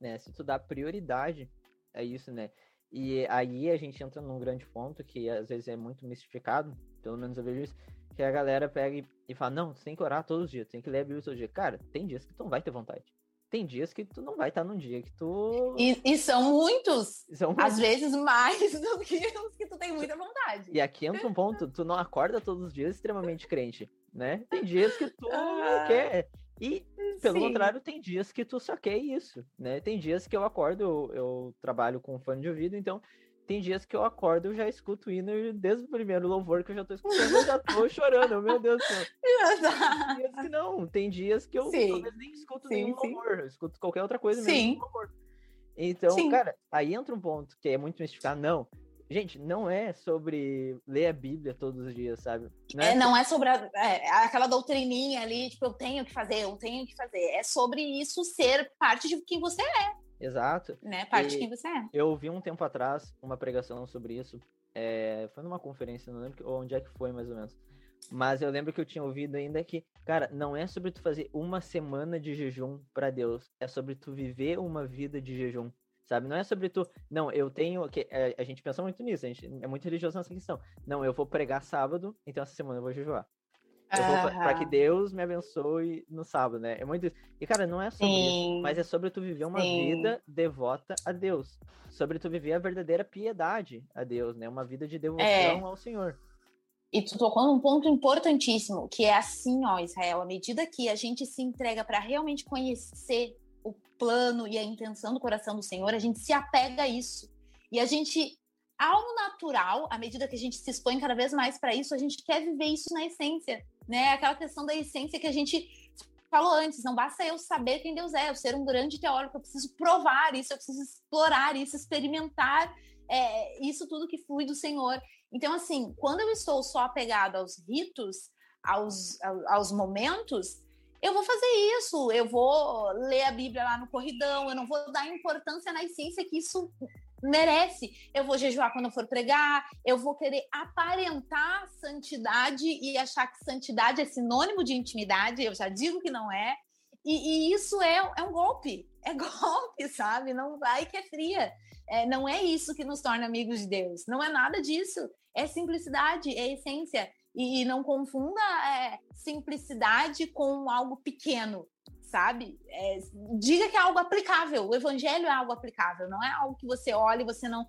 né? Se tu dá prioridade a isso, né? E aí a gente entra num grande ponto que às vezes é muito mistificado, pelo menos eu vejo isso, que a galera pega e fala, não, você tem que orar todos os dias, tem que ler a Bíblia todos os dias. Cara, tem dias que tu não vai ter vontade tem dias que tu não vai estar num dia que tu. E, e são muitos. São Às vezes mais do que os que tu tem muita vontade. E aqui entra um ponto: tu não acorda todos os dias extremamente crente, né? Tem dias que tu ah, quer. E, pelo sim. contrário, tem dias que tu só quer isso, né? Tem dias que eu acordo, eu, eu trabalho com fone de ouvido, então tem dias que eu acordo, eu já escuto o hino desde o primeiro louvor que eu já tô escutando, eu já tô chorando, meu Deus do céu. Tem dias que não, tem dias que eu talvez nem escuto sim, nenhum sim. louvor, eu escuto qualquer outra coisa sim. louvor. Então, sim. cara, aí entra um ponto que é muito mistificar, não. Gente, não é sobre ler a Bíblia todos os dias, sabe? Não é, é não é sobre a, é, aquela doutrininha ali, tipo, eu tenho que fazer, eu tenho que fazer. É sobre isso ser parte de quem você é. Exato. Né? Parte e de quem você é. Eu ouvi um tempo atrás uma pregação sobre isso. É, foi numa conferência, não lembro onde é que foi mais ou menos. Mas eu lembro que eu tinha ouvido ainda que, cara, não é sobre tu fazer uma semana de jejum para Deus, é sobre tu viver uma vida de jejum, sabe? Não é sobre tu, não, eu tenho, que é, a gente pensa muito nisso, a gente é muito religioso nessa questão. Não, eu vou pregar sábado, então essa semana eu vou jejuar. Vou para que Deus me abençoe no sábado, né? É muito isso. E, cara, não é sobre Sim. isso, mas é sobre tu viver uma Sim. vida devota a Deus. Sobre tu viver a verdadeira piedade a Deus, né? Uma vida de devoção é. ao Senhor. E tu tocou num ponto importantíssimo, que é assim, ó, Israel, à medida que a gente se entrega para realmente conhecer o plano e a intenção do coração do Senhor, a gente se apega a isso. E a gente, ao natural, à medida que a gente se expõe cada vez mais para isso, a gente quer viver isso na essência né? Aquela questão da essência que a gente falou antes, não basta eu saber quem Deus é, eu ser um grande teórico, eu preciso provar isso, eu preciso explorar isso, experimentar é, isso tudo que flui do Senhor. Então, assim, quando eu estou só apegado aos ritos, aos, aos momentos, eu vou fazer isso, eu vou ler a Bíblia lá no corridão, eu não vou dar importância na essência que isso merece. Eu vou jejuar quando eu for pregar, eu vou querer aparentar santidade e achar que santidade é sinônimo de intimidade, eu já digo que não é. E, e isso é, é um golpe, é golpe, sabe? Não vai que é fria. É, não é isso que nos torna amigos de Deus, não é nada disso. É simplicidade, é essência. E, e não confunda é, simplicidade com algo pequeno sabe? É, diga que é algo aplicável. O evangelho é algo aplicável, não é algo que você olha e você não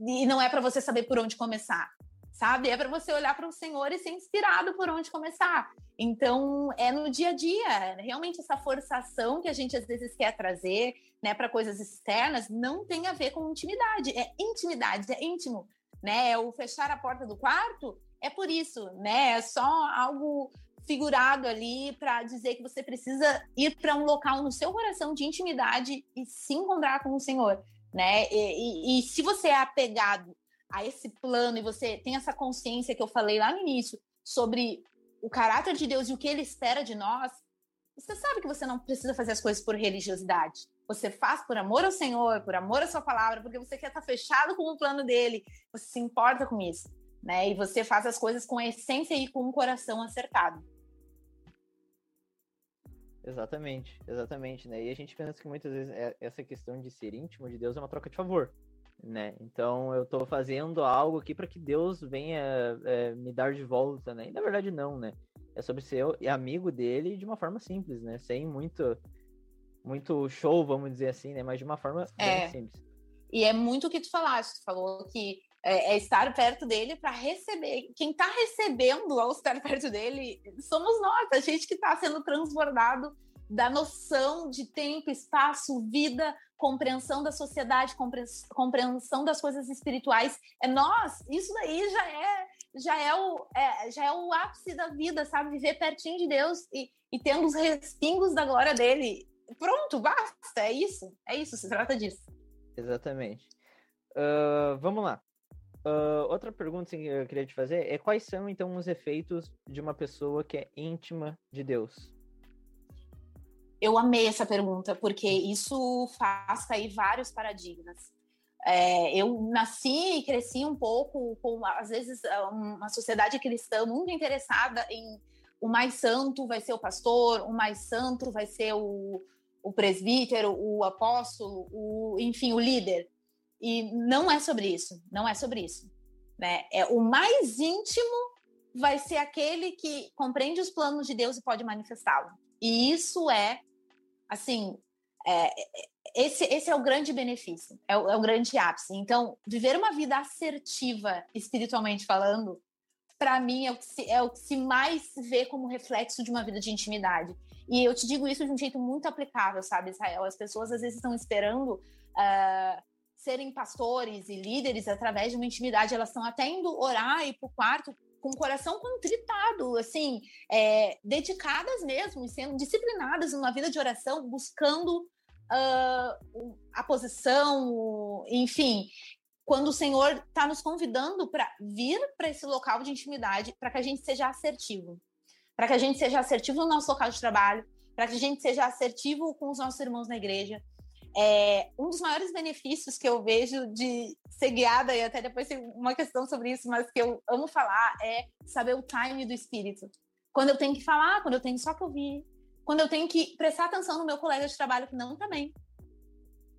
e não é para você saber por onde começar, sabe? É para você olhar para o Senhor e ser inspirado por onde começar. Então, é no dia a dia, realmente essa forçação que a gente às vezes quer trazer, né, para coisas externas, não tem a ver com intimidade, é intimidade, é íntimo, né? É o fechar a porta do quarto é por isso, né? É só algo figurado ali para dizer que você precisa ir para um local no seu coração de intimidade e se encontrar com o Senhor, né? E, e, e, se você é apegado a esse plano e você tem essa consciência que eu falei lá no início sobre o caráter de Deus e o que Ele espera de nós, você sabe que você não precisa fazer as coisas por religiosidade. Você faz por amor ao Senhor, por amor à Sua palavra, porque você quer estar fechado com o plano dele. Você se importa com isso, né? E você faz as coisas com a essência e com o coração acertado. Exatamente, exatamente, né? E a gente pensa que muitas vezes é, essa questão de ser íntimo de Deus é uma troca de favor, né? Então eu tô fazendo algo aqui para que Deus venha é, me dar de volta, né? E na verdade não, né? É sobre ser amigo dele de uma forma simples, né? Sem muito muito show, vamos dizer assim, né? Mas de uma forma é. bem simples. E é muito o que tu falaste, tu falou que é, é estar perto dele para receber. Quem está recebendo ao estar perto dele somos nós, a gente que está sendo transbordado da noção de tempo, espaço, vida, compreensão da sociedade, compreensão das coisas espirituais. É nós, isso daí já é já é o, é, já é o ápice da vida, sabe? Viver pertinho de Deus e, e tendo os respingos da glória dele. Pronto, basta, é isso, é isso, se trata disso. Exatamente. Uh, vamos lá. Uh, outra pergunta que eu queria te fazer é quais são então os efeitos de uma pessoa que é íntima de Deus? Eu amei essa pergunta porque isso faz cair vários paradigmas. É, eu nasci e cresci um pouco com às vezes uma sociedade cristã muito interessada em o mais santo vai ser o pastor, o mais santo vai ser o, o presbítero, o apóstolo, o, enfim, o líder. E não é sobre isso, não é sobre isso. Né? É, o mais íntimo vai ser aquele que compreende os planos de Deus e pode manifestá-lo. E isso é, assim, é, esse, esse é o grande benefício, é o, é o grande ápice. Então, viver uma vida assertiva, espiritualmente falando, para mim é o, que se, é o que se mais vê como reflexo de uma vida de intimidade. E eu te digo isso de um jeito muito aplicável, sabe, Israel? As pessoas às vezes estão esperando uh, serem pastores e líderes através de uma intimidade, elas estão até indo orar e para o quarto com o coração contritado, assim, é, dedicadas mesmo, sendo disciplinadas numa vida de oração, buscando uh, a posição, enfim, quando o Senhor está nos convidando para vir para esse local de intimidade, para que a gente seja assertivo, para que a gente seja assertivo no nosso local de trabalho, para que a gente seja assertivo com os nossos irmãos na igreja, é, um dos maiores benefícios que eu vejo de ser guiada, e até depois tem uma questão sobre isso, mas que eu amo falar, é saber o time do espírito. Quando eu tenho que falar, quando eu tenho só que ouvir, quando eu tenho que prestar atenção no meu colega de trabalho que não também.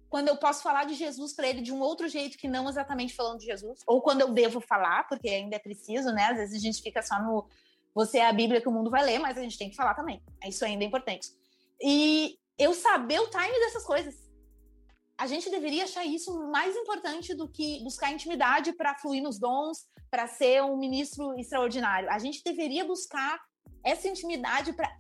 quando eu posso falar de Jesus para ele de um outro jeito que não exatamente falando de Jesus, ou quando eu devo falar, porque ainda é preciso, né? Às vezes a gente fica só no você é a Bíblia que o mundo vai ler, mas a gente tem que falar também. Isso ainda é importante. E eu saber o time dessas coisas. A gente deveria achar isso mais importante do que buscar intimidade para fluir nos dons, para ser um ministro extraordinário. A gente deveria buscar essa intimidade para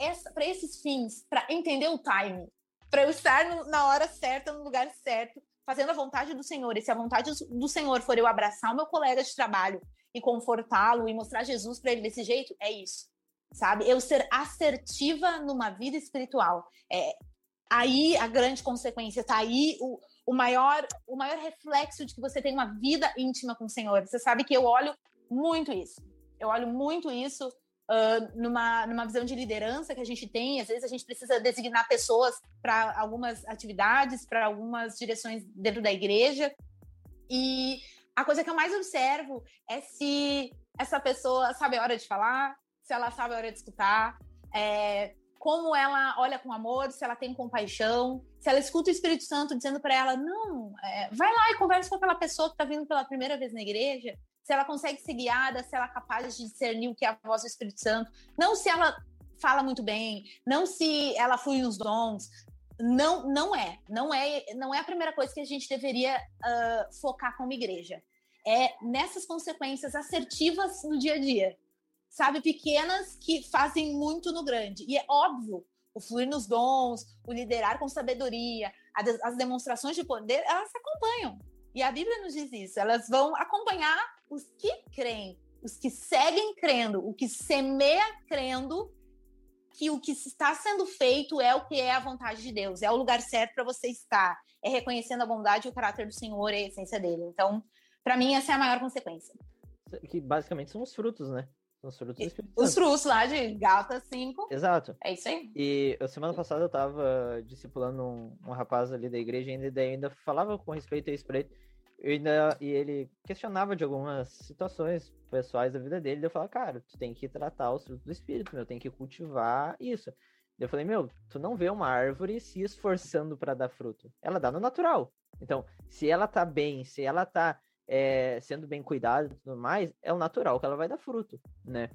esses fins, para entender o time, para eu estar no, na hora certa, no lugar certo, fazendo a vontade do Senhor. E se a vontade do Senhor for eu abraçar o meu colega de trabalho e confortá-lo e mostrar Jesus para ele desse jeito, é isso. Sabe? Eu ser assertiva numa vida espiritual. É aí a grande consequência, tá aí o, o maior o maior reflexo de que você tem uma vida íntima com o Senhor. Você sabe que eu olho muito isso. Eu olho muito isso Uh, numa, numa visão de liderança que a gente tem. Às vezes a gente precisa designar pessoas para algumas atividades, para algumas direções dentro da igreja. E a coisa que eu mais observo é se essa pessoa sabe a hora de falar, se ela sabe a hora de escutar, é, como ela olha com amor, se ela tem compaixão, se ela escuta o Espírito Santo dizendo para ela: não, é, vai lá e conversa com aquela pessoa que está vindo pela primeira vez na igreja, se ela consegue ser guiada, se ela é capaz de discernir o que é a voz do Espírito Santo, não se ela fala muito bem, não se ela flui nos dons, não, não é, não é, não é a primeira coisa que a gente deveria uh, focar como igreja. É nessas consequências assertivas no dia a dia, sabe, pequenas que fazem muito no grande. E é óbvio, o fluir nos dons, o liderar com sabedoria, as demonstrações de poder, elas acompanham. E a Bíblia nos diz isso. Elas vão acompanhar os que creem, os que seguem crendo, o que semeia crendo que o que está sendo feito é o que é a vontade de Deus, é o lugar certo para você estar, é reconhecendo a bondade e o caráter do Senhor e a essência dele. Então, para mim, essa é a maior consequência. Que basicamente são os frutos, né? Frutos do Espírito Os frutos lá de Gata 5. Exato. É isso aí. E a semana passada eu estava discipulando um, um, rapaz ali da igreja e ainda, ainda falava com respeito a isso pra ele. Ainda, e ele questionava de algumas situações pessoais da vida dele. Eu falava, cara, tu tem que tratar os frutos do espírito, meu, tem que cultivar isso. Eu falei, meu, tu não vê uma árvore se esforçando para dar fruto. Ela dá no natural. Então, se ela tá bem, se ela tá é, sendo bem cuidada e tudo mais, é o natural que ela vai dar fruto, né?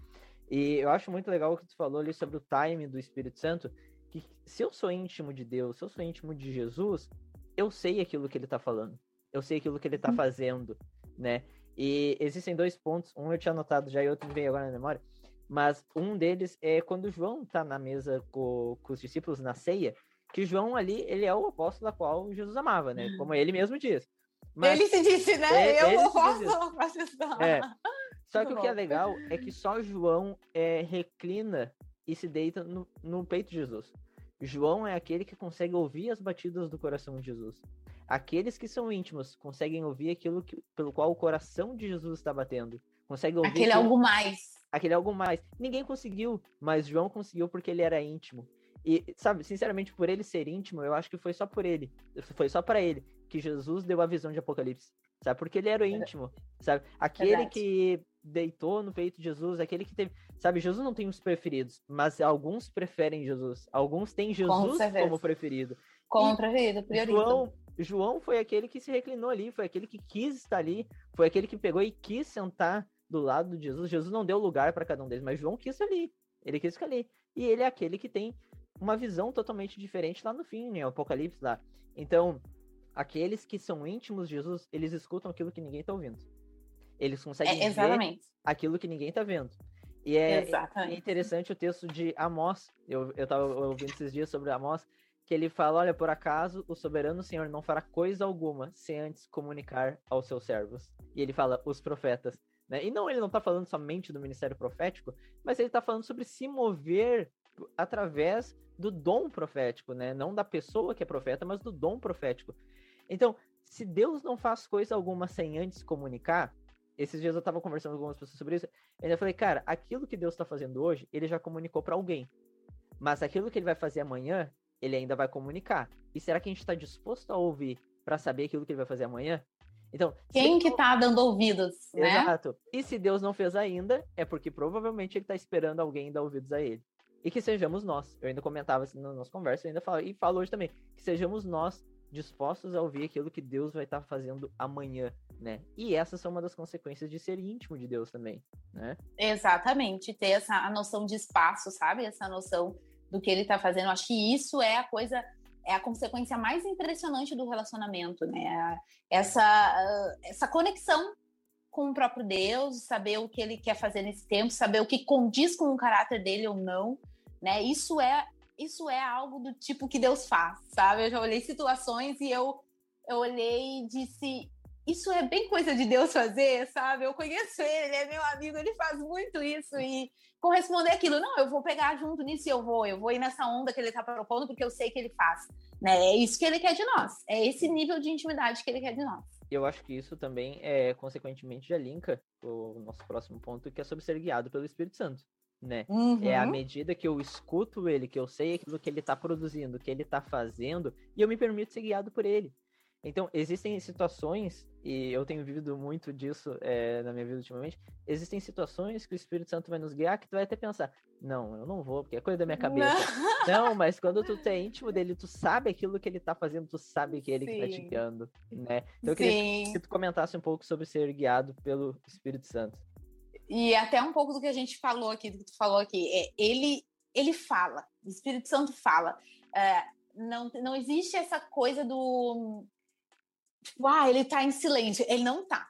E eu acho muito legal o que tu falou ali sobre o time do Espírito Santo, que se eu sou íntimo de Deus, se eu sou íntimo de Jesus, eu sei aquilo que ele tá falando. Eu sei aquilo que ele tá uhum. fazendo, né? E existem dois pontos, um eu tinha anotado já e outro me veio agora na memória, mas um deles é quando João tá na mesa com, com os discípulos na ceia, que João ali, ele é o apóstolo a qual Jesus amava, né? Como ele mesmo diz. Mas ele se disse, né? É, eu posso é. Só que o que é legal é que só João é, reclina e se deita no, no peito de Jesus. João é aquele que consegue ouvir as batidas do coração de Jesus. Aqueles que são íntimos conseguem ouvir aquilo que, pelo qual o coração de Jesus está batendo. Consegue ouvir aquele algo mais. Aquele algo mais. Ninguém conseguiu, mas João conseguiu porque ele era íntimo. E, sabe, sinceramente, por ele ser íntimo, eu acho que foi só por ele, foi só para ele que Jesus deu a visão de Apocalipse. Sabe? Porque ele era o íntimo, sabe? Aquele Verdade. que deitou no peito de Jesus, aquele que teve. Sabe, Jesus não tem os preferidos, mas alguns preferem Jesus. Alguns têm Jesus Com como preferido. Como preferido, priorita. João, João foi aquele que se reclinou ali, foi aquele que quis estar ali, foi aquele que pegou e quis sentar do lado de Jesus. Jesus não deu lugar para cada um deles, mas João quis ali. Ele quis ficar ali. E ele é aquele que tem uma visão totalmente diferente lá no fim, né? O Apocalipse lá. Então, aqueles que são íntimos de Jesus, eles escutam aquilo que ninguém está ouvindo. Eles conseguem é, ver aquilo que ninguém está vendo. E é, é interessante o texto de Amós. Eu, eu tava ouvindo esses dias sobre Amós, que ele fala: Olha, por acaso o soberano Senhor não fará coisa alguma sem antes comunicar aos seus servos. E ele fala: os profetas. Né? E não, ele não está falando somente do ministério profético, mas ele está falando sobre se mover através do dom profético, né? Não da pessoa que é profeta, mas do dom profético. Então, se Deus não faz coisa alguma sem antes comunicar, esses dias eu estava conversando com algumas pessoas sobre isso, eu ainda falei, cara, aquilo que Deus está fazendo hoje, ele já comunicou para alguém. Mas aquilo que ele vai fazer amanhã, ele ainda vai comunicar. E será que a gente está disposto a ouvir para saber aquilo que ele vai fazer amanhã? Então, quem que tá dando ouvidos, né? Exato. E se Deus não fez ainda, é porque provavelmente ele está esperando alguém dar ouvidos a ele e que sejamos nós. Eu ainda comentava assim na nossa conversa, eu ainda falo, e falo hoje também, que sejamos nós dispostos a ouvir aquilo que Deus vai estar tá fazendo amanhã, né? E essas são uma das consequências de ser íntimo de Deus também, né? Exatamente, ter essa a noção de espaço, sabe? Essa noção do que ele está fazendo. Eu acho que isso é a coisa, é a consequência mais impressionante do relacionamento, né? Essa, essa conexão com o próprio Deus, saber o que ele quer fazer nesse tempo, saber o que condiz com o caráter dele ou não, né? Isso é isso é algo do tipo que Deus faz, sabe? Eu já olhei situações e eu eu olhei e disse isso é bem coisa de Deus fazer, sabe? Eu conheço ele, ele é meu amigo, ele faz muito isso e corresponder aquilo. Não, eu vou pegar junto nisso e eu vou, eu vou ir nessa onda que ele está propondo porque eu sei que ele faz. Né? É isso que ele quer de nós. É esse nível de intimidade que ele quer de nós. Eu acho que isso também é, consequentemente, já linka o nosso próximo ponto, que é sobre ser guiado pelo Espírito Santo. Né? Uhum. É à medida que eu escuto ele, que eu sei aquilo que ele está produzindo, que ele está fazendo, e eu me permito ser guiado por ele. Então, existem situações, e eu tenho vivido muito disso é, na minha vida ultimamente, existem situações que o Espírito Santo vai nos guiar que tu vai até pensar, não, eu não vou, porque é coisa da minha cabeça. Não, não mas quando tu é íntimo dele, tu sabe aquilo que ele tá fazendo, tu sabe que é ele Sim. que tá te guiando, né? Então eu queria Sim. que tu comentasse um pouco sobre ser guiado pelo Espírito Santo. E até um pouco do que a gente falou aqui, do que tu falou aqui, é, ele, ele fala, o Espírito Santo fala. É, não, não existe essa coisa do tipo, ah, ele tá em silêncio. Ele não tá.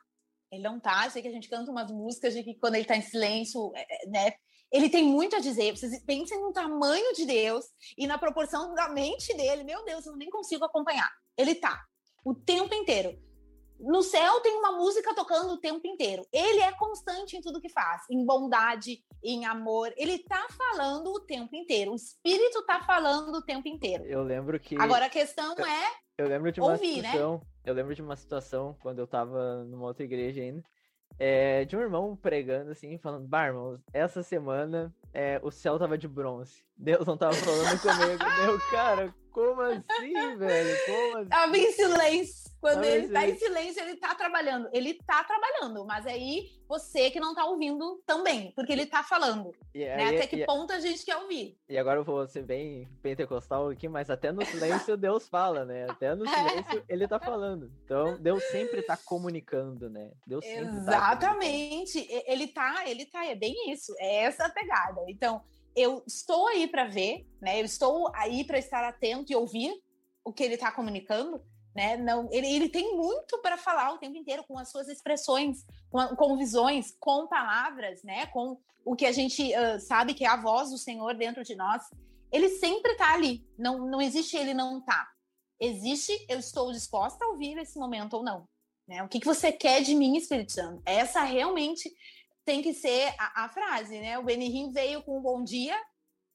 Ele não tá. Sei que a gente canta umas músicas de que quando ele tá em silêncio, é, é, né? Ele tem muito a dizer. Vocês pensem no tamanho de Deus e na proporção da mente dele. Meu Deus, eu nem consigo acompanhar. Ele tá o tempo inteiro. No céu tem uma música tocando o tempo inteiro. Ele é constante em tudo que faz, em bondade, em amor. Ele tá falando o tempo inteiro. O espírito tá falando o tempo inteiro. Eu lembro que. Agora a questão é. Eu lembro de uma ouvir, né? situação. Né? Eu lembro de uma situação quando eu tava numa outra igreja ainda. É, de um irmão pregando assim, falando, Barman, essa semana é, o céu tava de bronze. Deus não tava falando comigo. Meu, cara, como assim, velho? Como assim? Tava em silêncio. Quando ele tá em silêncio, ele tá trabalhando. Ele tá trabalhando, mas aí você que não tá ouvindo também, porque ele tá falando. Aí, né? Até que ponto a gente quer ouvir. E agora eu vou ser bem pentecostal aqui, mas até no silêncio Deus fala, né? Até no silêncio ele tá falando. Então, Deus sempre tá comunicando, né? Deus sempre tá Exatamente. Tá ele tá, ele tá, é bem isso. É essa a pegada. Então, eu estou aí para ver, né? Eu estou aí para estar atento e ouvir o que ele está comunicando, né? Não, ele, ele tem muito para falar o tempo inteiro com as suas expressões, com, com, visões, com palavras, né? Com o que a gente uh, sabe que é a voz do Senhor dentro de nós. Ele sempre está ali. Não, não existe ele não tá. Existe eu estou disposta a ouvir esse momento ou não. Né? O que, que você quer de mim, Espírito Santo? Essa realmente tem que ser a, a frase, né? O Benihim veio com um bom dia,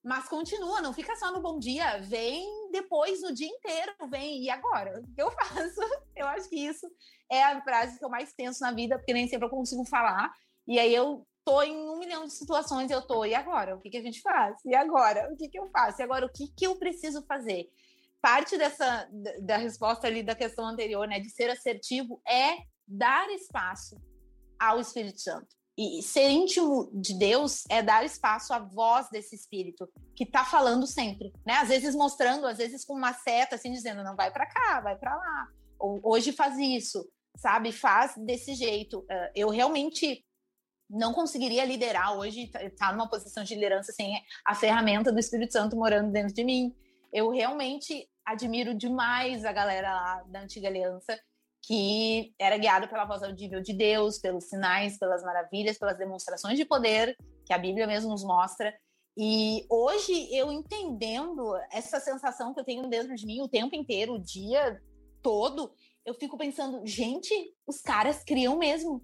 mas continua, não fica só no bom dia, vem depois no dia inteiro, vem, e agora? O que eu faço? Eu acho que isso é a frase que eu mais penso na vida, porque nem sempre eu consigo falar, e aí eu tô em um milhão de situações, eu tô, e agora? O que, que a gente faz? E agora? O que, que eu faço? E agora, o que, que eu preciso fazer? Parte dessa, da resposta ali da questão anterior, né, de ser assertivo, é dar espaço ao Espírito Santo e ser íntimo de Deus é dar espaço à voz desse espírito que está falando sempre, né? Às vezes mostrando, às vezes com uma seta assim dizendo não vai para cá, vai para lá. Ou hoje faz isso, sabe? Faz desse jeito. Ah, eu realmente não conseguiria liderar hoje, estar tá numa posição de liderança sem a ferramenta do Espírito Santo morando dentro de mim. Eu realmente admiro demais a galera lá da antiga aliança que era guiado pela voz audível de Deus, pelos sinais, pelas maravilhas, pelas demonstrações de poder que a Bíblia mesmo nos mostra. E hoje eu entendendo essa sensação que eu tenho dentro de mim o tempo inteiro, o dia todo, eu fico pensando, gente, os caras criam mesmo.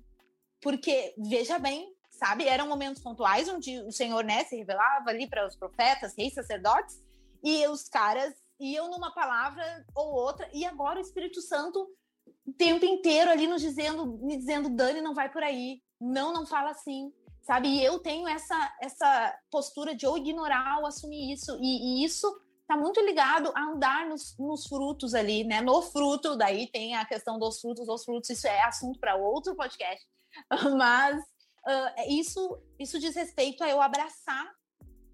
Porque, veja bem, sabe, eram momentos pontuais onde o Senhor né, se revelava ali para os profetas, reis, sacerdotes, e os caras iam numa palavra ou outra, e agora o Espírito Santo o tempo inteiro ali nos dizendo, me dizendo, Dani, não vai por aí, não, não fala assim, sabe? E eu tenho essa, essa postura de ou ignorar ou assumir isso, e, e isso está muito ligado a andar nos, nos, frutos ali, né? No fruto, daí tem a questão dos frutos, dos frutos, isso é assunto para outro podcast, mas uh, isso, isso diz respeito a eu abraçar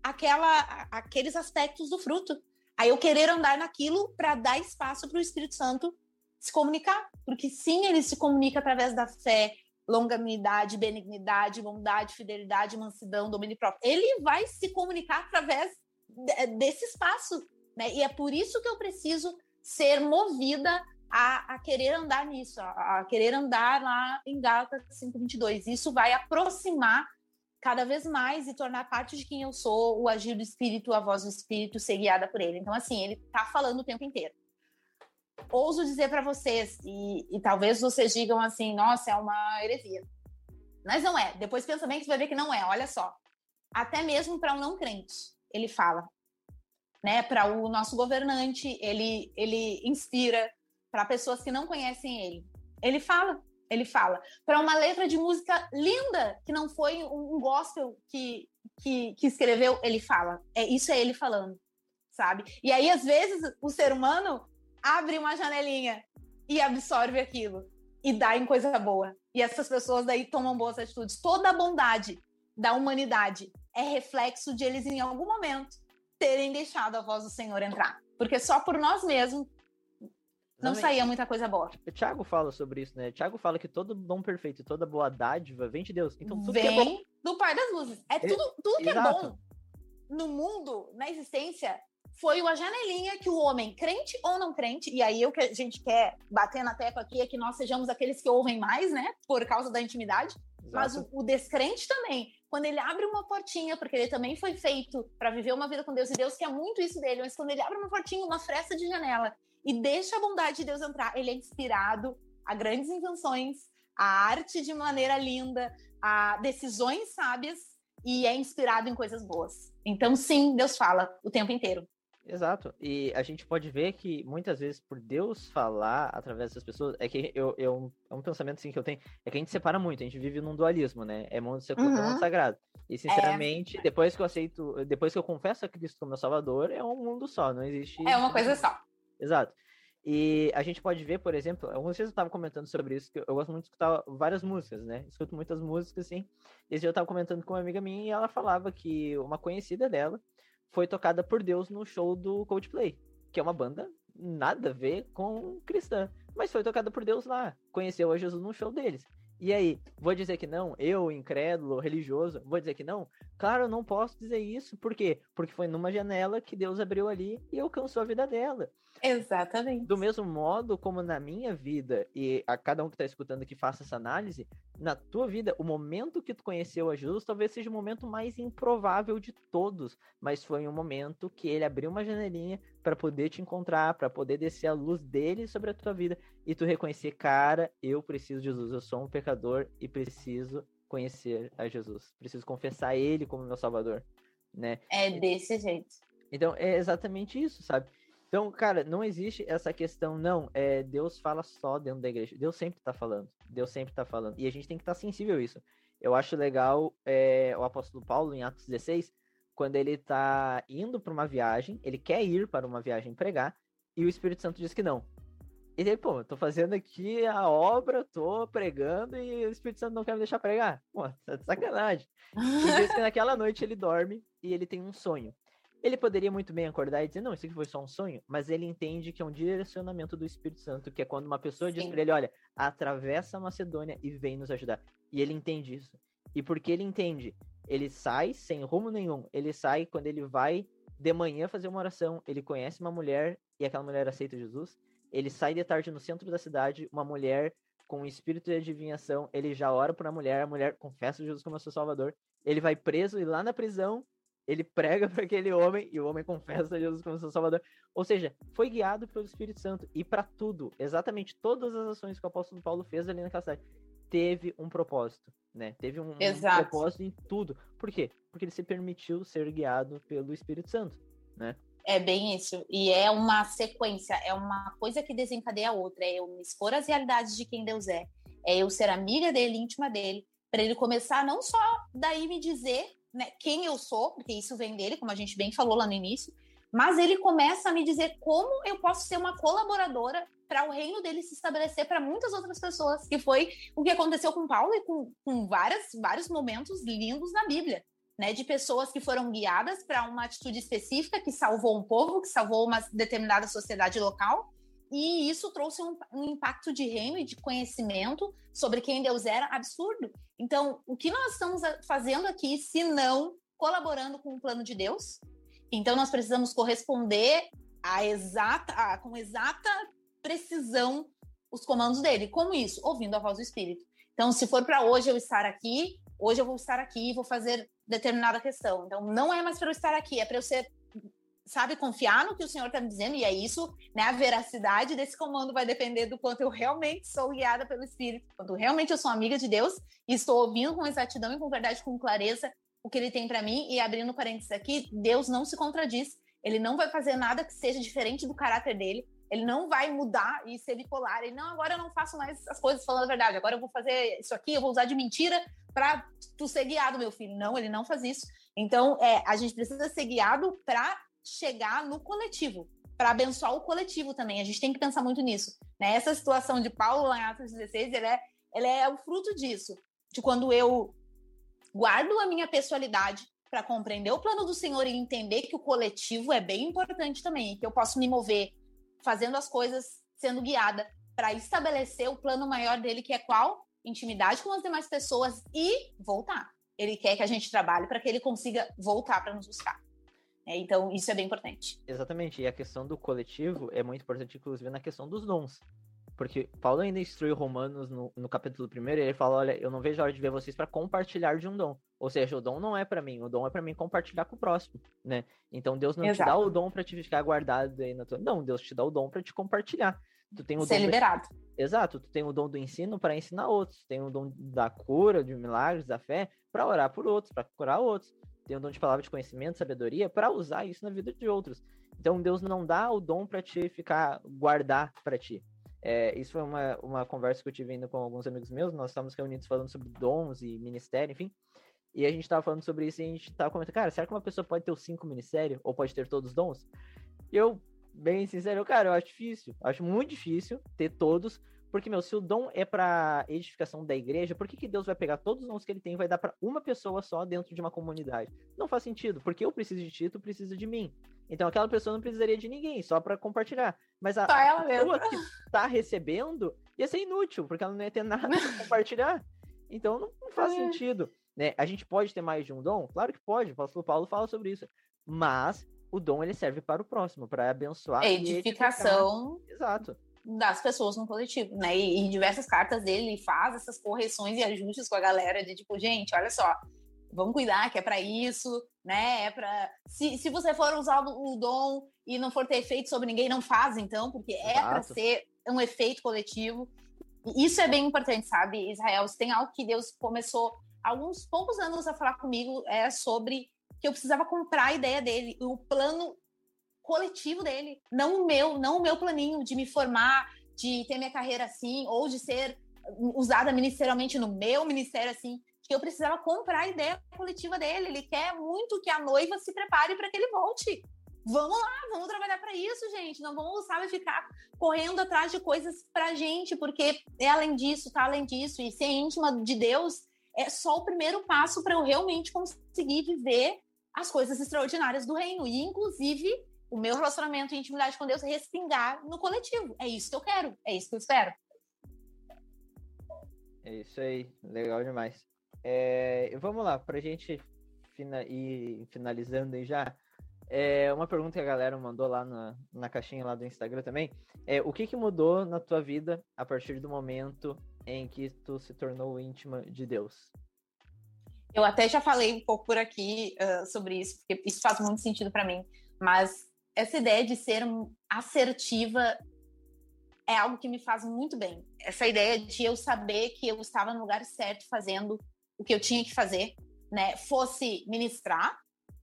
aquela, aqueles aspectos do fruto, Aí eu querer andar naquilo para dar espaço para o Espírito Santo se comunicar, porque sim, ele se comunica através da fé, longanimidade, benignidade, bondade, fidelidade, mansidão, domínio próprio. Ele vai se comunicar através desse espaço, né? E é por isso que eu preciso ser movida a, a querer andar nisso, a, a, querer andar lá em Gálatas 5:22. Isso vai aproximar cada vez mais e tornar parte de quem eu sou, o agir do Espírito, a voz do Espírito, ser guiada por ele. Então, assim, ele está falando o tempo inteiro ouso dizer para vocês, e, e, talvez vocês digam assim, nossa, é uma heresia. Mas não é. Depois pensa bem que você vai ver que não é. Olha só. Até mesmo para um não crente, ele fala. Né? Para o nosso governante, ele, ele inspira. Para pessoas que não conhecem ele. Ele fala. Ele fala. Para uma letra de música linda, que não foi um gospel que, que, que escreveu, ele fala. É, isso é ele falando sabe? E aí, às vezes, o ser humano abre uma janelinha e absorve aquilo e dá em coisa boa. E essas pessoas daí tomam boas atitudes. Toda a bondade da humanidade é reflexo de eles em algum momento terem deixado a voz do Senhor entrar. Porque só por nós mesmos não saía muita coisa boa. O Tiago fala sobre isso, né? O Tiago fala que todo dom perfeito, toda boa dádiva vem de Deus. Então tudo vem que é bom... do Pai das Luzes. É tudo, tudo que Exato. é bom no mundo, na existência, foi uma janelinha que o homem, crente ou não crente, e aí o que a gente quer bater na tecla aqui é que nós sejamos aqueles que ouvem mais, né? Por causa da intimidade. Exato. Mas o, o, descrente também, quando ele abre uma portinha, porque ele também foi feito para viver uma vida com Deus, e Deus quer muito isso dele, mas quando ele abre uma portinha, uma fresta de janela, e deixa a bondade de Deus entrar, ele é inspirado a grandes invenções, a arte de maneira linda, a decisões sábias, e é inspirado em coisas boas. Então, sim, Deus fala o tempo inteiro. Exato. E a gente pode ver que muitas vezes por Deus falar através dessas pessoas, é que eu, eu é um pensamento assim que eu tenho, é que a gente separa muito, a gente vive num dualismo, né? É mundo secular, uhum. mundo sagrado. E sinceramente, é. depois que eu aceito, depois que eu confesso a Cristo como meu salvador, é um mundo só, não existe É uma coisa só. Exato. E a gente pode ver, por exemplo, algumas vezes eu estava comentando sobre isso, que eu gosto muito de escutar várias músicas, né? Escuto muitas músicas, assim. Esse dia eu estava comentando com uma amiga minha e ela falava que uma conhecida dela foi tocada por Deus no show do Coldplay, que é uma banda nada a ver com cristã, mas foi tocada por Deus lá, conheceu a Jesus no show deles. E aí, vou dizer que não? Eu, incrédulo, religioso, vou dizer que não? Claro, eu não posso dizer isso. Por quê? Porque foi numa janela que Deus abriu ali e alcançou a vida dela. Exatamente. Do mesmo modo como na minha vida, e a cada um que está escutando que faça essa análise, na tua vida, o momento que tu conheceu a Jesus talvez seja o momento mais improvável de todos, mas foi um momento que ele abriu uma janelinha para poder te encontrar, para poder descer a luz dele sobre a tua vida e tu reconhecer, cara, eu preciso de Jesus, eu sou um pecador e preciso conhecer a Jesus, preciso confessar ele como meu salvador, né? É desse jeito. Então é exatamente isso, sabe? Então, cara, não existe essa questão, não, é, Deus fala só dentro da igreja. Deus sempre tá falando. Deus sempre tá falando. E a gente tem que estar tá sensível a isso. Eu acho legal é, o apóstolo Paulo, em Atos 16, quando ele tá indo para uma viagem, ele quer ir para uma viagem pregar, e o Espírito Santo diz que não. E daí, pô, tô fazendo aqui a obra, tô pregando e o Espírito Santo não quer me deixar pregar. Pô, tá de sacanagem. E diz que naquela noite ele dorme e ele tem um sonho. Ele poderia muito bem acordar e dizer, não, isso aqui foi só um sonho, mas ele entende que é um direcionamento do Espírito Santo, que é quando uma pessoa Sim. diz para ele, olha, atravessa a Macedônia e vem nos ajudar. E ele entende isso. E porque ele entende, ele sai sem rumo nenhum. Ele sai quando ele vai de manhã fazer uma oração, ele conhece uma mulher e aquela mulher aceita Jesus. Ele sai de tarde no centro da cidade, uma mulher com um espírito de adivinhação, ele já ora para a mulher, a mulher confessa Jesus como seu salvador. Ele vai preso e lá na prisão ele prega para aquele homem e o homem confessa Jesus como seu salvador. Ou seja, foi guiado pelo Espírito Santo e para tudo, exatamente todas as ações que o apóstolo Paulo fez ali naquela cidade, teve um propósito, né? Teve um, um propósito em tudo. Por quê? Porque ele se permitiu ser guiado pelo Espírito Santo, né? É bem isso. E é uma sequência, é uma coisa que desencadeia a outra. É eu me expor às realidades de quem Deus é. É eu ser amiga dele, íntima dele, para ele começar não só daí me dizer né, quem eu sou, porque isso vem dele, como a gente bem falou lá no início, mas ele começa a me dizer como eu posso ser uma colaboradora para o reino dele se estabelecer para muitas outras pessoas, que foi o que aconteceu com Paulo e com, com várias, vários momentos lindos na Bíblia. né, de pessoas que foram guiadas para uma atitude específica que salvou um povo, que salvou uma determinada sociedade local, e isso trouxe um, um, impacto de reino e de conhecimento sobre quem Deus era absurdo. Então, o que nós estamos fazendo aqui, se não colaborando com o plano de Deus? Então, nós precisamos corresponder a exata, a, com exata precisão os comandos dele. Como isso? Ouvindo a voz do Espírito. Então, se for para hoje eu estar aqui, hoje eu vou estar aqui e vou fazer determinada questão. Então, não é mais para eu estar aqui, é para eu ser, sabe, confiar no que o Senhor está me dizendo, e é isso, né? A veracidade desse comando vai depender do quanto eu realmente sou guiada pelo Espírito, quanto realmente eu sou amiga de Deus e estou ouvindo com exatidão e com verdade, com clareza o que ele tem para mim. E abrindo parênteses aqui, Deus não se contradiz, ele não vai fazer nada que seja diferente do caráter dele. Ele não vai mudar e ser bipolar. Ele não, agora eu não faço mais as coisas falando a verdade. Agora eu vou fazer isso aqui, eu vou usar de mentira para tu ser guiado, meu filho. Não, ele não faz isso. Então, é, a gente precisa ser guiado para chegar no coletivo, para abençoar o coletivo também. A gente tem que pensar muito nisso. Né? Essa situação de Paulo lá em Atos 16, ele é, ele é o fruto disso. De quando eu guardo a minha pessoalidade para compreender o plano do Senhor e entender que o coletivo é bem importante também, que eu posso me mover fazendo as coisas, sendo guiada para estabelecer o plano maior dele, que é qual? Intimidade com as demais pessoas e voltar. Ele quer que a gente trabalhe para que ele consiga voltar para nos buscar. É, então, isso é bem importante. Exatamente. E a questão do coletivo é muito importante, inclusive, na questão dos dons. Porque Paulo ainda instrui Romanos no, no capítulo 1 e ele fala: Olha, eu não vejo a hora de ver vocês para compartilhar de um dom. Ou seja, o dom não é para mim, o dom é para mim compartilhar com o próximo, né? Então Deus não Exato. te dá o dom para te ficar guardado aí na tua. Não, Deus te dá o dom para te compartilhar. Tu tem o Ser dom liberado. Exato, tu tem o dom do ensino para ensinar outros, tu tem o dom da cura, de milagres, da fé, para orar por outros, para curar outros. Tem o dom de palavra de conhecimento, sabedoria, para usar isso na vida de outros. Então Deus não dá o dom para te ficar guardar para ti. É, isso foi uma, uma conversa que eu tive ainda com alguns amigos meus. Nós estávamos reunidos falando sobre dons e ministério, enfim. E a gente estava falando sobre isso e a gente estava comentando, cara, será que uma pessoa pode ter os cinco ministérios ou pode ter todos os dons? E eu, bem sincero, cara, eu acho difícil. Acho muito difícil ter todos, porque, meu, se o dom é para edificação da igreja, por que, que Deus vai pegar todos os dons que ele tem e vai dar para uma pessoa só dentro de uma comunidade? Não faz sentido, porque eu preciso de ti, tu precisa de mim. Então aquela pessoa não precisaria de ninguém, só para compartilhar. Mas a pessoa que tá recebendo ia ser inútil, porque ela não ia ter nada para compartilhar. Então não, não faz é. sentido. Né? A gente pode ter mais de um dom? Claro que pode, o apóstolo Paulo fala sobre isso. Mas o dom ele serve para o próximo, para abençoar. Edificação. Exato. Das pessoas no coletivo, né? E em diversas cartas dele, ele faz essas correções e ajustes com a galera de tipo, gente, olha só, vamos cuidar que é para isso, né? É para se, se você for usar o dom e não for ter efeito sobre ninguém, não faz então, porque é para ser um efeito coletivo. E isso é bem importante, sabe, Israel? Se tem algo que Deus começou alguns poucos anos a falar comigo é sobre que eu precisava comprar a ideia dele, o plano coletivo dele, não o meu, não o meu planinho de me formar, de ter minha carreira assim, ou de ser usada ministerialmente no meu ministério assim que eu precisava comprar a ideia coletiva dele. Ele quer muito que a noiva se prepare para que ele volte. Vamos lá, vamos trabalhar para isso, gente. Não vamos, sabe, ficar correndo atrás de coisas para gente, porque é além disso, tá além disso. E ser íntima de Deus é só o primeiro passo para eu realmente conseguir viver as coisas extraordinárias do reino. E, inclusive, o meu relacionamento e intimidade com Deus respingar no coletivo. É isso que eu quero, é isso que eu espero. É isso aí, legal demais. É, vamos lá, para a gente fina, ir finalizando aí já. É, uma pergunta que a galera mandou lá na, na caixinha lá do Instagram também. É, o que, que mudou na tua vida a partir do momento em que tu se tornou íntima de Deus? Eu até já falei um pouco por aqui uh, sobre isso, porque isso faz muito sentido para mim. Mas essa ideia de ser assertiva é algo que me faz muito bem. Essa ideia de eu saber que eu estava no lugar certo fazendo o que eu tinha que fazer, né? Fosse ministrar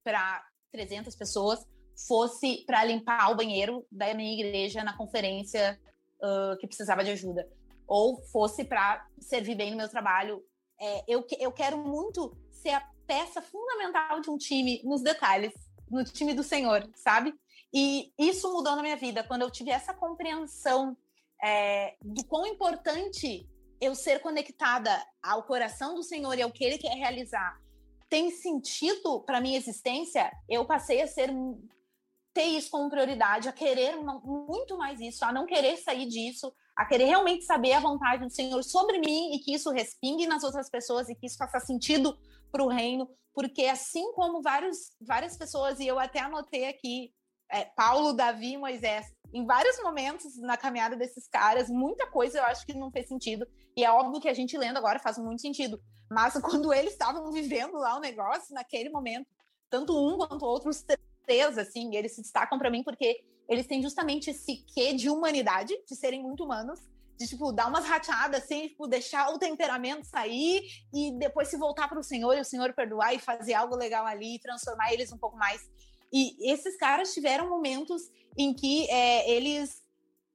para 300 pessoas, fosse para limpar o banheiro da minha igreja na conferência uh, que precisava de ajuda, ou fosse para servir bem no meu trabalho. É, eu, eu quero muito ser a peça fundamental de um time nos detalhes, no time do Senhor, sabe? E isso mudou na minha vida. Quando eu tive essa compreensão é, do quão importante eu ser conectada ao coração do Senhor e ao que Ele quer realizar tem sentido para minha existência, eu passei a ser ter isso como prioridade, a querer muito mais isso, a não querer sair disso, a querer realmente saber a vontade do Senhor sobre mim e que isso respingue nas outras pessoas e que isso faça sentido para o reino, porque assim como vários, várias pessoas, e eu até anotei aqui, é, Paulo, Davi e Moisés, em vários momentos na caminhada desses caras, muita coisa eu acho que não fez sentido, e é óbvio que a gente lendo agora faz muito sentido, mas quando eles estavam vivendo lá o negócio, naquele momento, tanto um quanto outros três, assim, eles se destacam para mim porque eles têm justamente esse quê de humanidade, de serem muito humanos, de tipo dar umas rateadas assim, tipo deixar o temperamento sair e depois se voltar para o Senhor e o Senhor perdoar e fazer algo legal ali, transformar eles um pouco mais. E esses caras tiveram momentos em que é, eles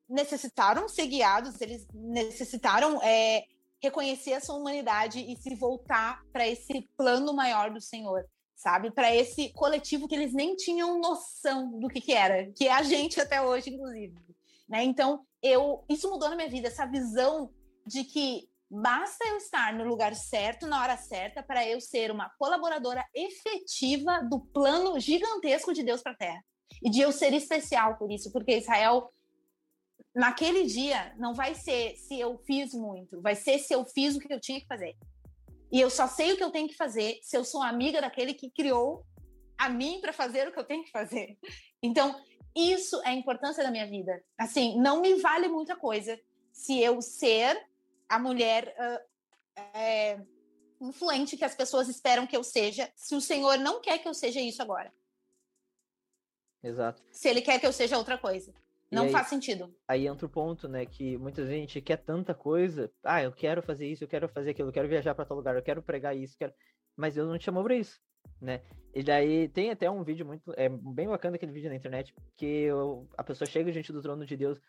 necessitaram ser guiados, eles necessitaram é, reconhecer a sua humanidade e se voltar para esse plano maior do Senhor sabe? Para esse coletivo que eles nem tinham noção do que, que era, que é a gente até hoje, inclusive. Né? Então, eu isso mudou na minha vida, essa visão de que basta eu estar no lugar certo, na hora certa, para eu ser uma colaboradora efetiva do plano gigantesco de Deus para a Terra. E de eu ser especial por isso, porque Israel, naquele dia, não vai ser se eu fiz muito, vai ser se eu fiz o que eu tinha que fazer. E eu só sei o que eu tenho que fazer se eu sou amiga daquele que criou a mim para fazer o que eu tenho que fazer. Então, isso é a importância da minha vida. Assim, não me vale muita coisa se eu ser a mulher uh, é, influente que as pessoas esperam que eu seja, se o Senhor não quer que eu seja isso agora. Exato. Se ele quer que eu seja outra coisa. Não aí, faz sentido. Aí entra o ponto, né, que muita gente quer tanta coisa. Ah, eu quero fazer isso, eu quero fazer aquilo, eu quero viajar para tal lugar, eu quero pregar isso, quero... mas Deus não te chamou para isso, né? E daí tem até um vídeo muito, é bem bacana aquele vídeo na internet, que eu, a pessoa chega diante do trono de Deus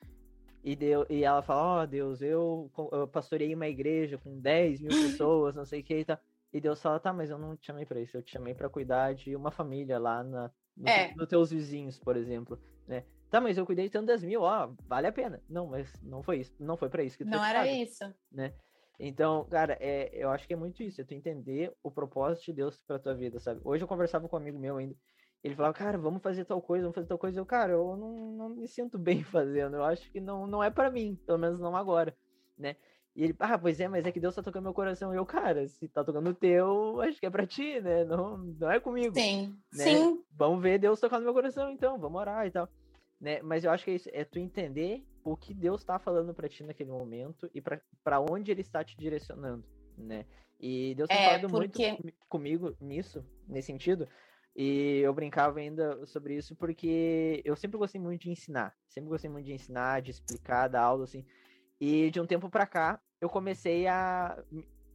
e, deu, e ela fala, ó oh, Deus, eu, eu pastorei uma igreja com 10 mil pessoas, não sei o que e tal. E Deus fala, tá, mas eu não te chamei para isso, eu te chamei para cuidar de uma família lá na, no, é. nos teus vizinhos, por exemplo, né? Tá, mas eu cuidei tanto das mil, ó, vale a pena. Não, mas não foi isso. Não foi para isso que tu Não era pago, isso. Né? Então, cara, é, eu acho que é muito isso, é tu entender o propósito de Deus pra tua vida, sabe? Hoje eu conversava com um amigo meu ainda, ele falava, cara, vamos fazer tal coisa, vamos fazer tal coisa. Eu, cara, eu não, não me sinto bem fazendo, eu acho que não, não é para mim, pelo menos não agora, né? E ele, ah, pois é, mas é que Deus tá tocando meu coração. E eu, cara, se tá tocando o teu, acho que é pra ti, né? Não, não é comigo. Sim, né? sim. Vamos ver Deus tocando meu coração, então, vamos orar e tal né? Mas eu acho que é isso, é tu entender o que Deus está falando para ti naquele momento e para onde ele está te direcionando, né? E Deus tem é, falado porque... muito comigo nisso, nesse sentido. E eu brincava ainda sobre isso porque eu sempre gostei muito de ensinar. Sempre gostei muito de ensinar, de explicar, dar aula, assim. E de um tempo para cá, eu comecei a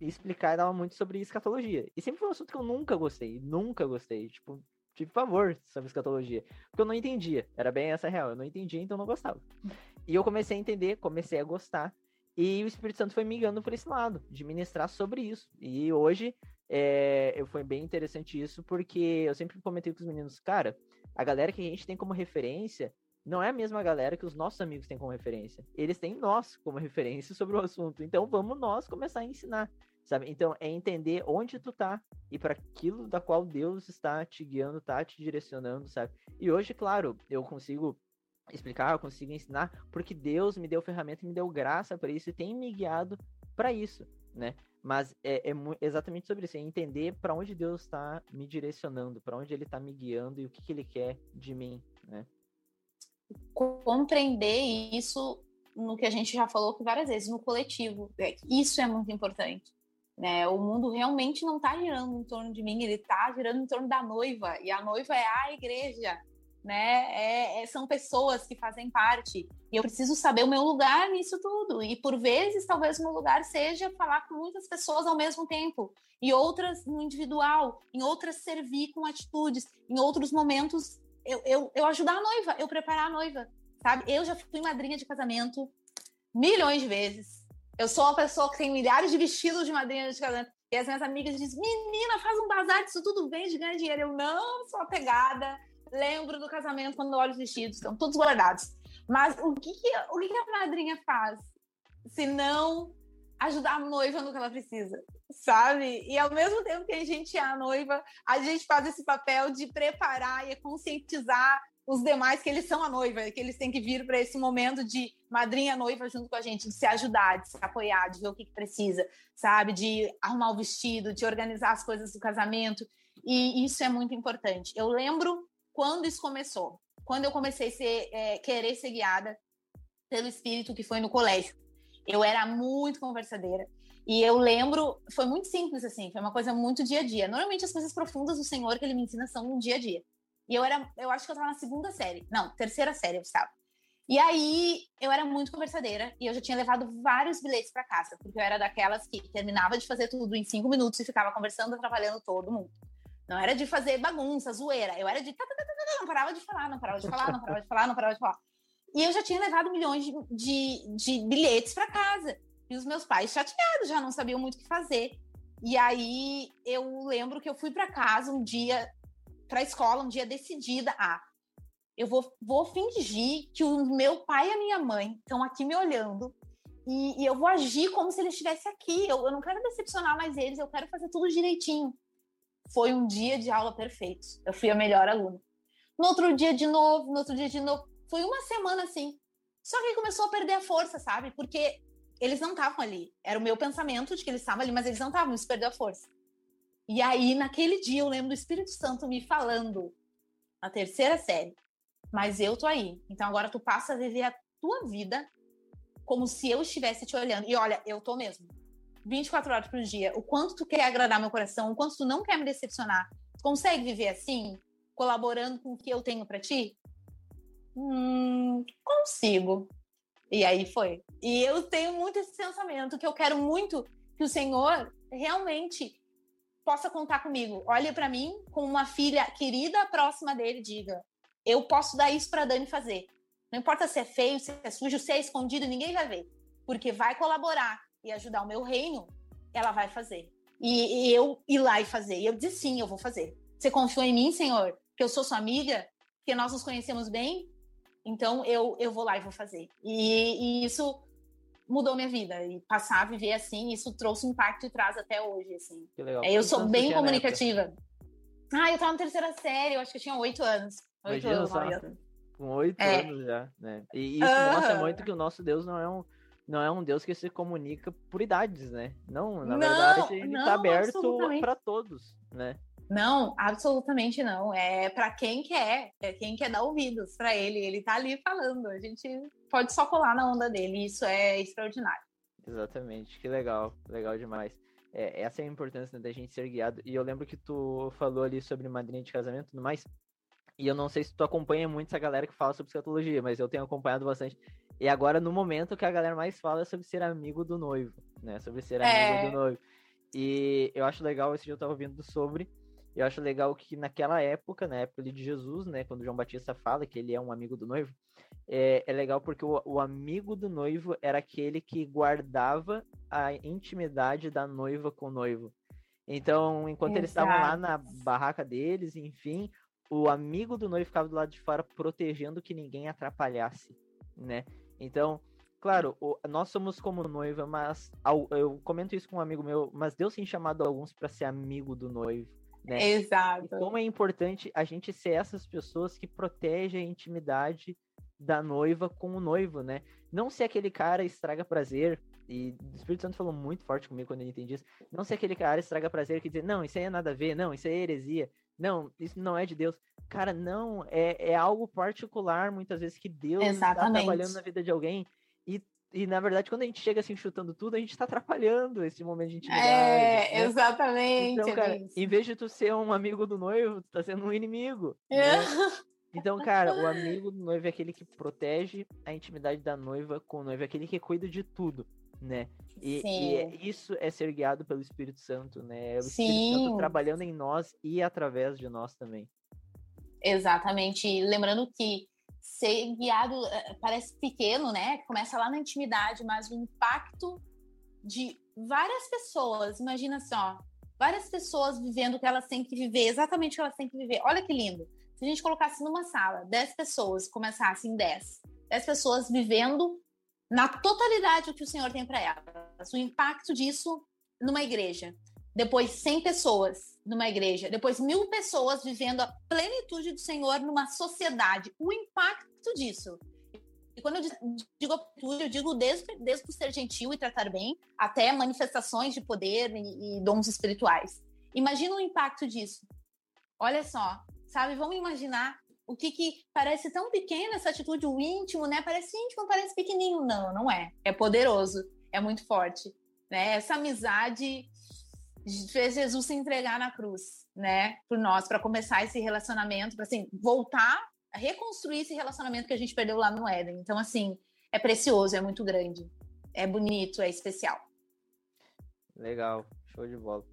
explicar e dar muito sobre escatologia. E sempre foi um assunto que eu nunca gostei, nunca gostei. Tipo, tive favor sobre escatologia. Porque eu não entendia. Era bem essa real. Eu não entendia, então não gostava. E eu comecei a entender, comecei a gostar. E o Espírito Santo foi me guiando por esse lado, de ministrar sobre isso. E hoje é, foi bem interessante isso, porque eu sempre comentei com os meninos, cara, a galera que a gente tem como referência não é a mesma galera que os nossos amigos têm como referência. Eles têm nós como referência sobre o assunto. Então vamos nós começar a ensinar sabe? Então é entender onde tu tá e para aquilo da qual Deus está te guiando, tá te direcionando, sabe? E hoje, claro, eu consigo explicar, eu consigo ensinar, porque Deus me deu ferramenta me deu graça para isso e tem me guiado para isso, né? Mas é, é, exatamente sobre isso, é entender para onde Deus está me direcionando, para onde Ele está me guiando e o que, que Ele quer de mim, né? Compreender isso no que a gente já falou várias vezes, no coletivo. É, isso é muito importante. Né? O mundo realmente não está girando em torno de mim, ele está girando em torno da noiva, e a noiva é a igreja, né? É, é, são pessoas que fazem parte, e eu preciso saber o meu lugar nisso tudo. E por vezes, talvez o meu lugar seja falar com muitas pessoas ao mesmo tempo, e outras no individual, em outras servir com atitudes, em outros momentos eu, eu, eu ajudar a noiva, eu preparar a noiva, sabe? Eu já fui madrinha de casamento milhões de vezes eu sou uma pessoa que tem milhares de vestidos de madrinha de casamento. E as minhas amigas dizem: Menina, faz um bazar disso tudo, vende, ganha dinheiro. Eu não sou apegada. Lembro do casamento quando olho os vestidos, estão todos guardados. Mas o que, que o que, que a madrinha faz? Se não ajudar a noiva no que ela precisa, sabe? E ao mesmo tempo que a gente é a noiva, a gente faz esse papel de preparar e conscientizar os demais que eles são a noiva, que eles têm que vir para esse momento de madrinha noiva junto com a gente, de se ajudar, de se apoiar, de ver o que, que precisa, sabe? De arrumar o vestido, de organizar as coisas do casamento. E isso é muito importante. Eu lembro quando isso começou, quando eu comecei a ser, é, querer ser guiada pelo espírito que foi no colégio. Eu era muito conversadeira. E eu lembro, foi muito simples assim, foi uma coisa muito dia a dia. Normalmente as coisas profundas do Senhor que ele me ensina são no dia a dia. E eu era, eu acho que eu estava na segunda série. Não, terceira série eu estava. E aí eu era muito conversadeira e eu já tinha levado vários bilhetes para casa, porque eu era daquelas que terminava de fazer tudo em cinco minutos e ficava conversando, atrapalhando todo mundo. Não era de fazer bagunça, zoeira. Eu era de. Não parava de falar, não parava de falar, não parava de falar, não parava de falar. E eu já tinha levado milhões de, de, de bilhetes para casa. E os meus pais chateados, já não sabiam muito o que fazer. E aí eu lembro que eu fui para casa um dia, para a escola, um dia decidida a. Ah, eu vou, vou fingir que o meu pai e a minha mãe estão aqui me olhando e, e, eu vou agir como se eles estivessem aqui. Eu, eu não quero decepcionar mais eles, eu quero fazer tudo direitinho. Foi um dia de aula perfeito. Eu fui a melhor aluna. No outro dia de novo, no outro dia de novo. Foi uma semana assim. Só que começou a perder a força, sabe? Porque eles não estavam ali. Era o meu pensamento de que eles estavam ali, mas eles não estavam, isso perdeu a força. E aí, naquele dia, eu lembro do Espírito Santo me falando, na terceira série, mas eu tô aí. Então agora tu passa a viver a tua vida como se eu estivesse te olhando. E olha, eu tô mesmo. 24 horas por dia. O quanto tu quer agradar meu coração, o quanto tu não quer me decepcionar. Consegue viver assim, colaborando com o que eu tenho para ti? Hum, consigo. E aí foi. E eu tenho muito esse pensamento que eu quero muito que o Senhor realmente possa contar comigo. Olhe para mim como uma filha querida, próxima dele, diga: eu posso dar isso para Dani fazer. Não importa se é feio, se é sujo, se é escondido, ninguém vai ver, porque vai colaborar e ajudar o meu reino, ela vai fazer. E, e eu ir lá e fazer. E eu disse sim, eu vou fazer. Você confiou em mim, Senhor, que eu sou sua amiga, que nós nos conhecemos bem, então eu eu vou lá e vou fazer. E, e isso mudou minha vida e passar a viver assim, isso trouxe impacto e traz até hoje, assim. Que legal. Eu sou bem comunicativa. Ah, eu tava na terceira série, eu acho que eu tinha oito anos. Oito anos, com oito é. anos já, né? E isso uh mostra muito que o nosso Deus não é um não é um Deus que se comunica por idades, né? Não, na não, verdade, ele está aberto para todos, né? Não, absolutamente não. É para quem quer, é quem quer dar ouvidos para ele. Ele tá ali falando. A gente pode só colar na onda dele. Isso é extraordinário. Exatamente, que legal, legal demais. É, essa é a importância né, da gente ser guiado. E eu lembro que tu falou ali sobre madrinha de casamento tudo mais. E eu não sei se tu acompanha muito essa galera que fala sobre escatologia, mas eu tenho acompanhado bastante. E agora, no momento, que a galera mais fala é sobre ser amigo do noivo, né? Sobre ser é... amigo do noivo. E eu acho legal, esse dia eu tava ouvindo sobre. Eu acho legal que naquela época, na época de Jesus, né? Quando João Batista fala que ele é um amigo do noivo, é, é legal porque o, o amigo do noivo era aquele que guardava a intimidade da noiva com o noivo. Então, enquanto Exato. eles estavam lá na barraca deles, enfim, o amigo do noivo ficava do lado de fora protegendo que ninguém atrapalhasse, né? Então, claro, o, nós somos como noiva, mas ao, eu comento isso com um amigo meu, mas Deus tem chamado alguns para ser amigo do noivo, né? Exato. E como é importante a gente ser essas pessoas que protegem a intimidade da noiva com o noivo, né? Não ser aquele cara estraga prazer, e o Espírito Santo falou muito forte comigo quando ele entendi isso. Não ser aquele cara estraga prazer que diz, não, isso aí é nada a ver, não, isso aí é heresia não, isso não é de Deus. Cara, não, é, é algo particular, muitas vezes, que Deus está trabalhando na vida de alguém. E, e, na verdade, quando a gente chega assim, chutando tudo, a gente está atrapalhando esse momento de intimidade. É, né? exatamente. Então, cara, em vez de tu ser um amigo do noivo, tu tá sendo um inimigo. É. Né? Então, cara, o amigo do noivo é aquele que protege a intimidade da noiva com o noivo, é aquele que cuida de tudo, né? E, e, é, isso é ser guiado pelo Espírito Santo, né? É o Sim. Espírito Santo trabalhando em nós e através de nós também. Exatamente. Lembrando que ser guiado eh, parece pequeno, né? Começa lá na intimidade, mas o impacto de várias pessoas, imagina só, várias pessoas vivendo o que elas têm que viver, exatamente o que elas têm que viver. Olha que lindo. Se a gente colocasse numa sala 10 pessoas, começassem 10, 10 pessoas vivendo na totalidade o que o Senhor tem para elas. O impacto disso numa igreja. Depois 100 pessoas numa igreja. Depois mil pessoas vivendo a plenitude do Senhor numa sociedade. O impacto disso. E quando eu digo plenitude, eu digo desde, desde ser gentil e tratar bem, até manifestações de poder e, e dons espirituais. Imagina o impacto disso. Olha só, sabe? Vamos imaginar o que, que parece tão pequeno essa atitude, o íntimo, né? Parece íntimo, parece pequenininho. Não, não é. É poderoso, é muito forte. Né? Essa amizade fez Jesus se entregar na cruz, né? Por nós, para começar esse relacionamento, para assim, voltar a reconstruir esse relacionamento que a gente perdeu lá no Éden. Então, assim, é precioso, é muito grande, é bonito, é especial. Legal, show de bola.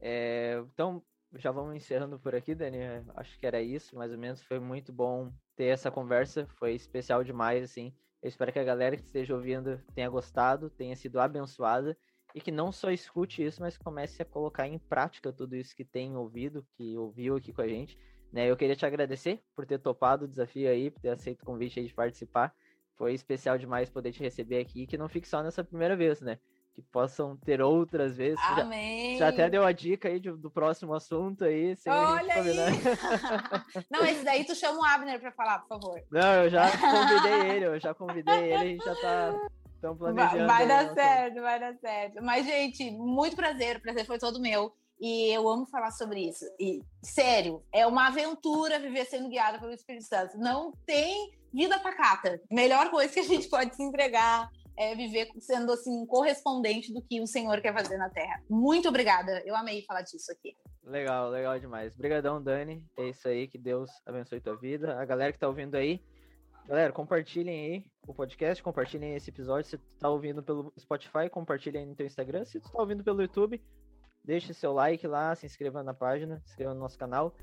É, então, já vamos encerrando por aqui, Dani. Acho que era isso, mais ou menos. Foi muito bom ter essa conversa, foi especial demais, assim. Eu espero que a galera que esteja ouvindo tenha gostado, tenha sido abençoada e que não só escute isso, mas comece a colocar em prática tudo isso que tem ouvido, que ouviu aqui com a gente. Né? Eu queria te agradecer por ter topado o desafio aí, por ter aceito o convite aí de participar. Foi especial demais poder te receber aqui que não fique só nessa primeira vez, né? Que possam ter outras vezes. Amém. Já, já até deu a dica aí de, do próximo assunto aí. Olha aí. Não, esse daí tu chama o Abner para falar, por favor. Não, eu já convidei ele, eu já convidei ele, a gente já tá tão planejando. Vai, vai dar certo, vai dar certo. Mas, gente, muito prazer, o prazer foi todo meu. E eu amo falar sobre isso. E, sério, é uma aventura viver sendo guiada pelo Espírito Santo. Não tem vida pacata. Melhor coisa que a gente pode se entregar é, viver sendo assim correspondente do que o Senhor quer fazer na Terra. Muito obrigada. Eu amei falar disso aqui. Legal, legal demais. Obrigadão, Dani. É isso aí, que Deus abençoe tua vida. A galera que tá ouvindo aí, galera, compartilhem aí o podcast, compartilhem esse episódio. Se tu tá ouvindo pelo Spotify, compartilha aí no teu Instagram. Se tu tá ouvindo pelo YouTube, deixe seu like lá, se inscreva na página, se inscreva no nosso canal.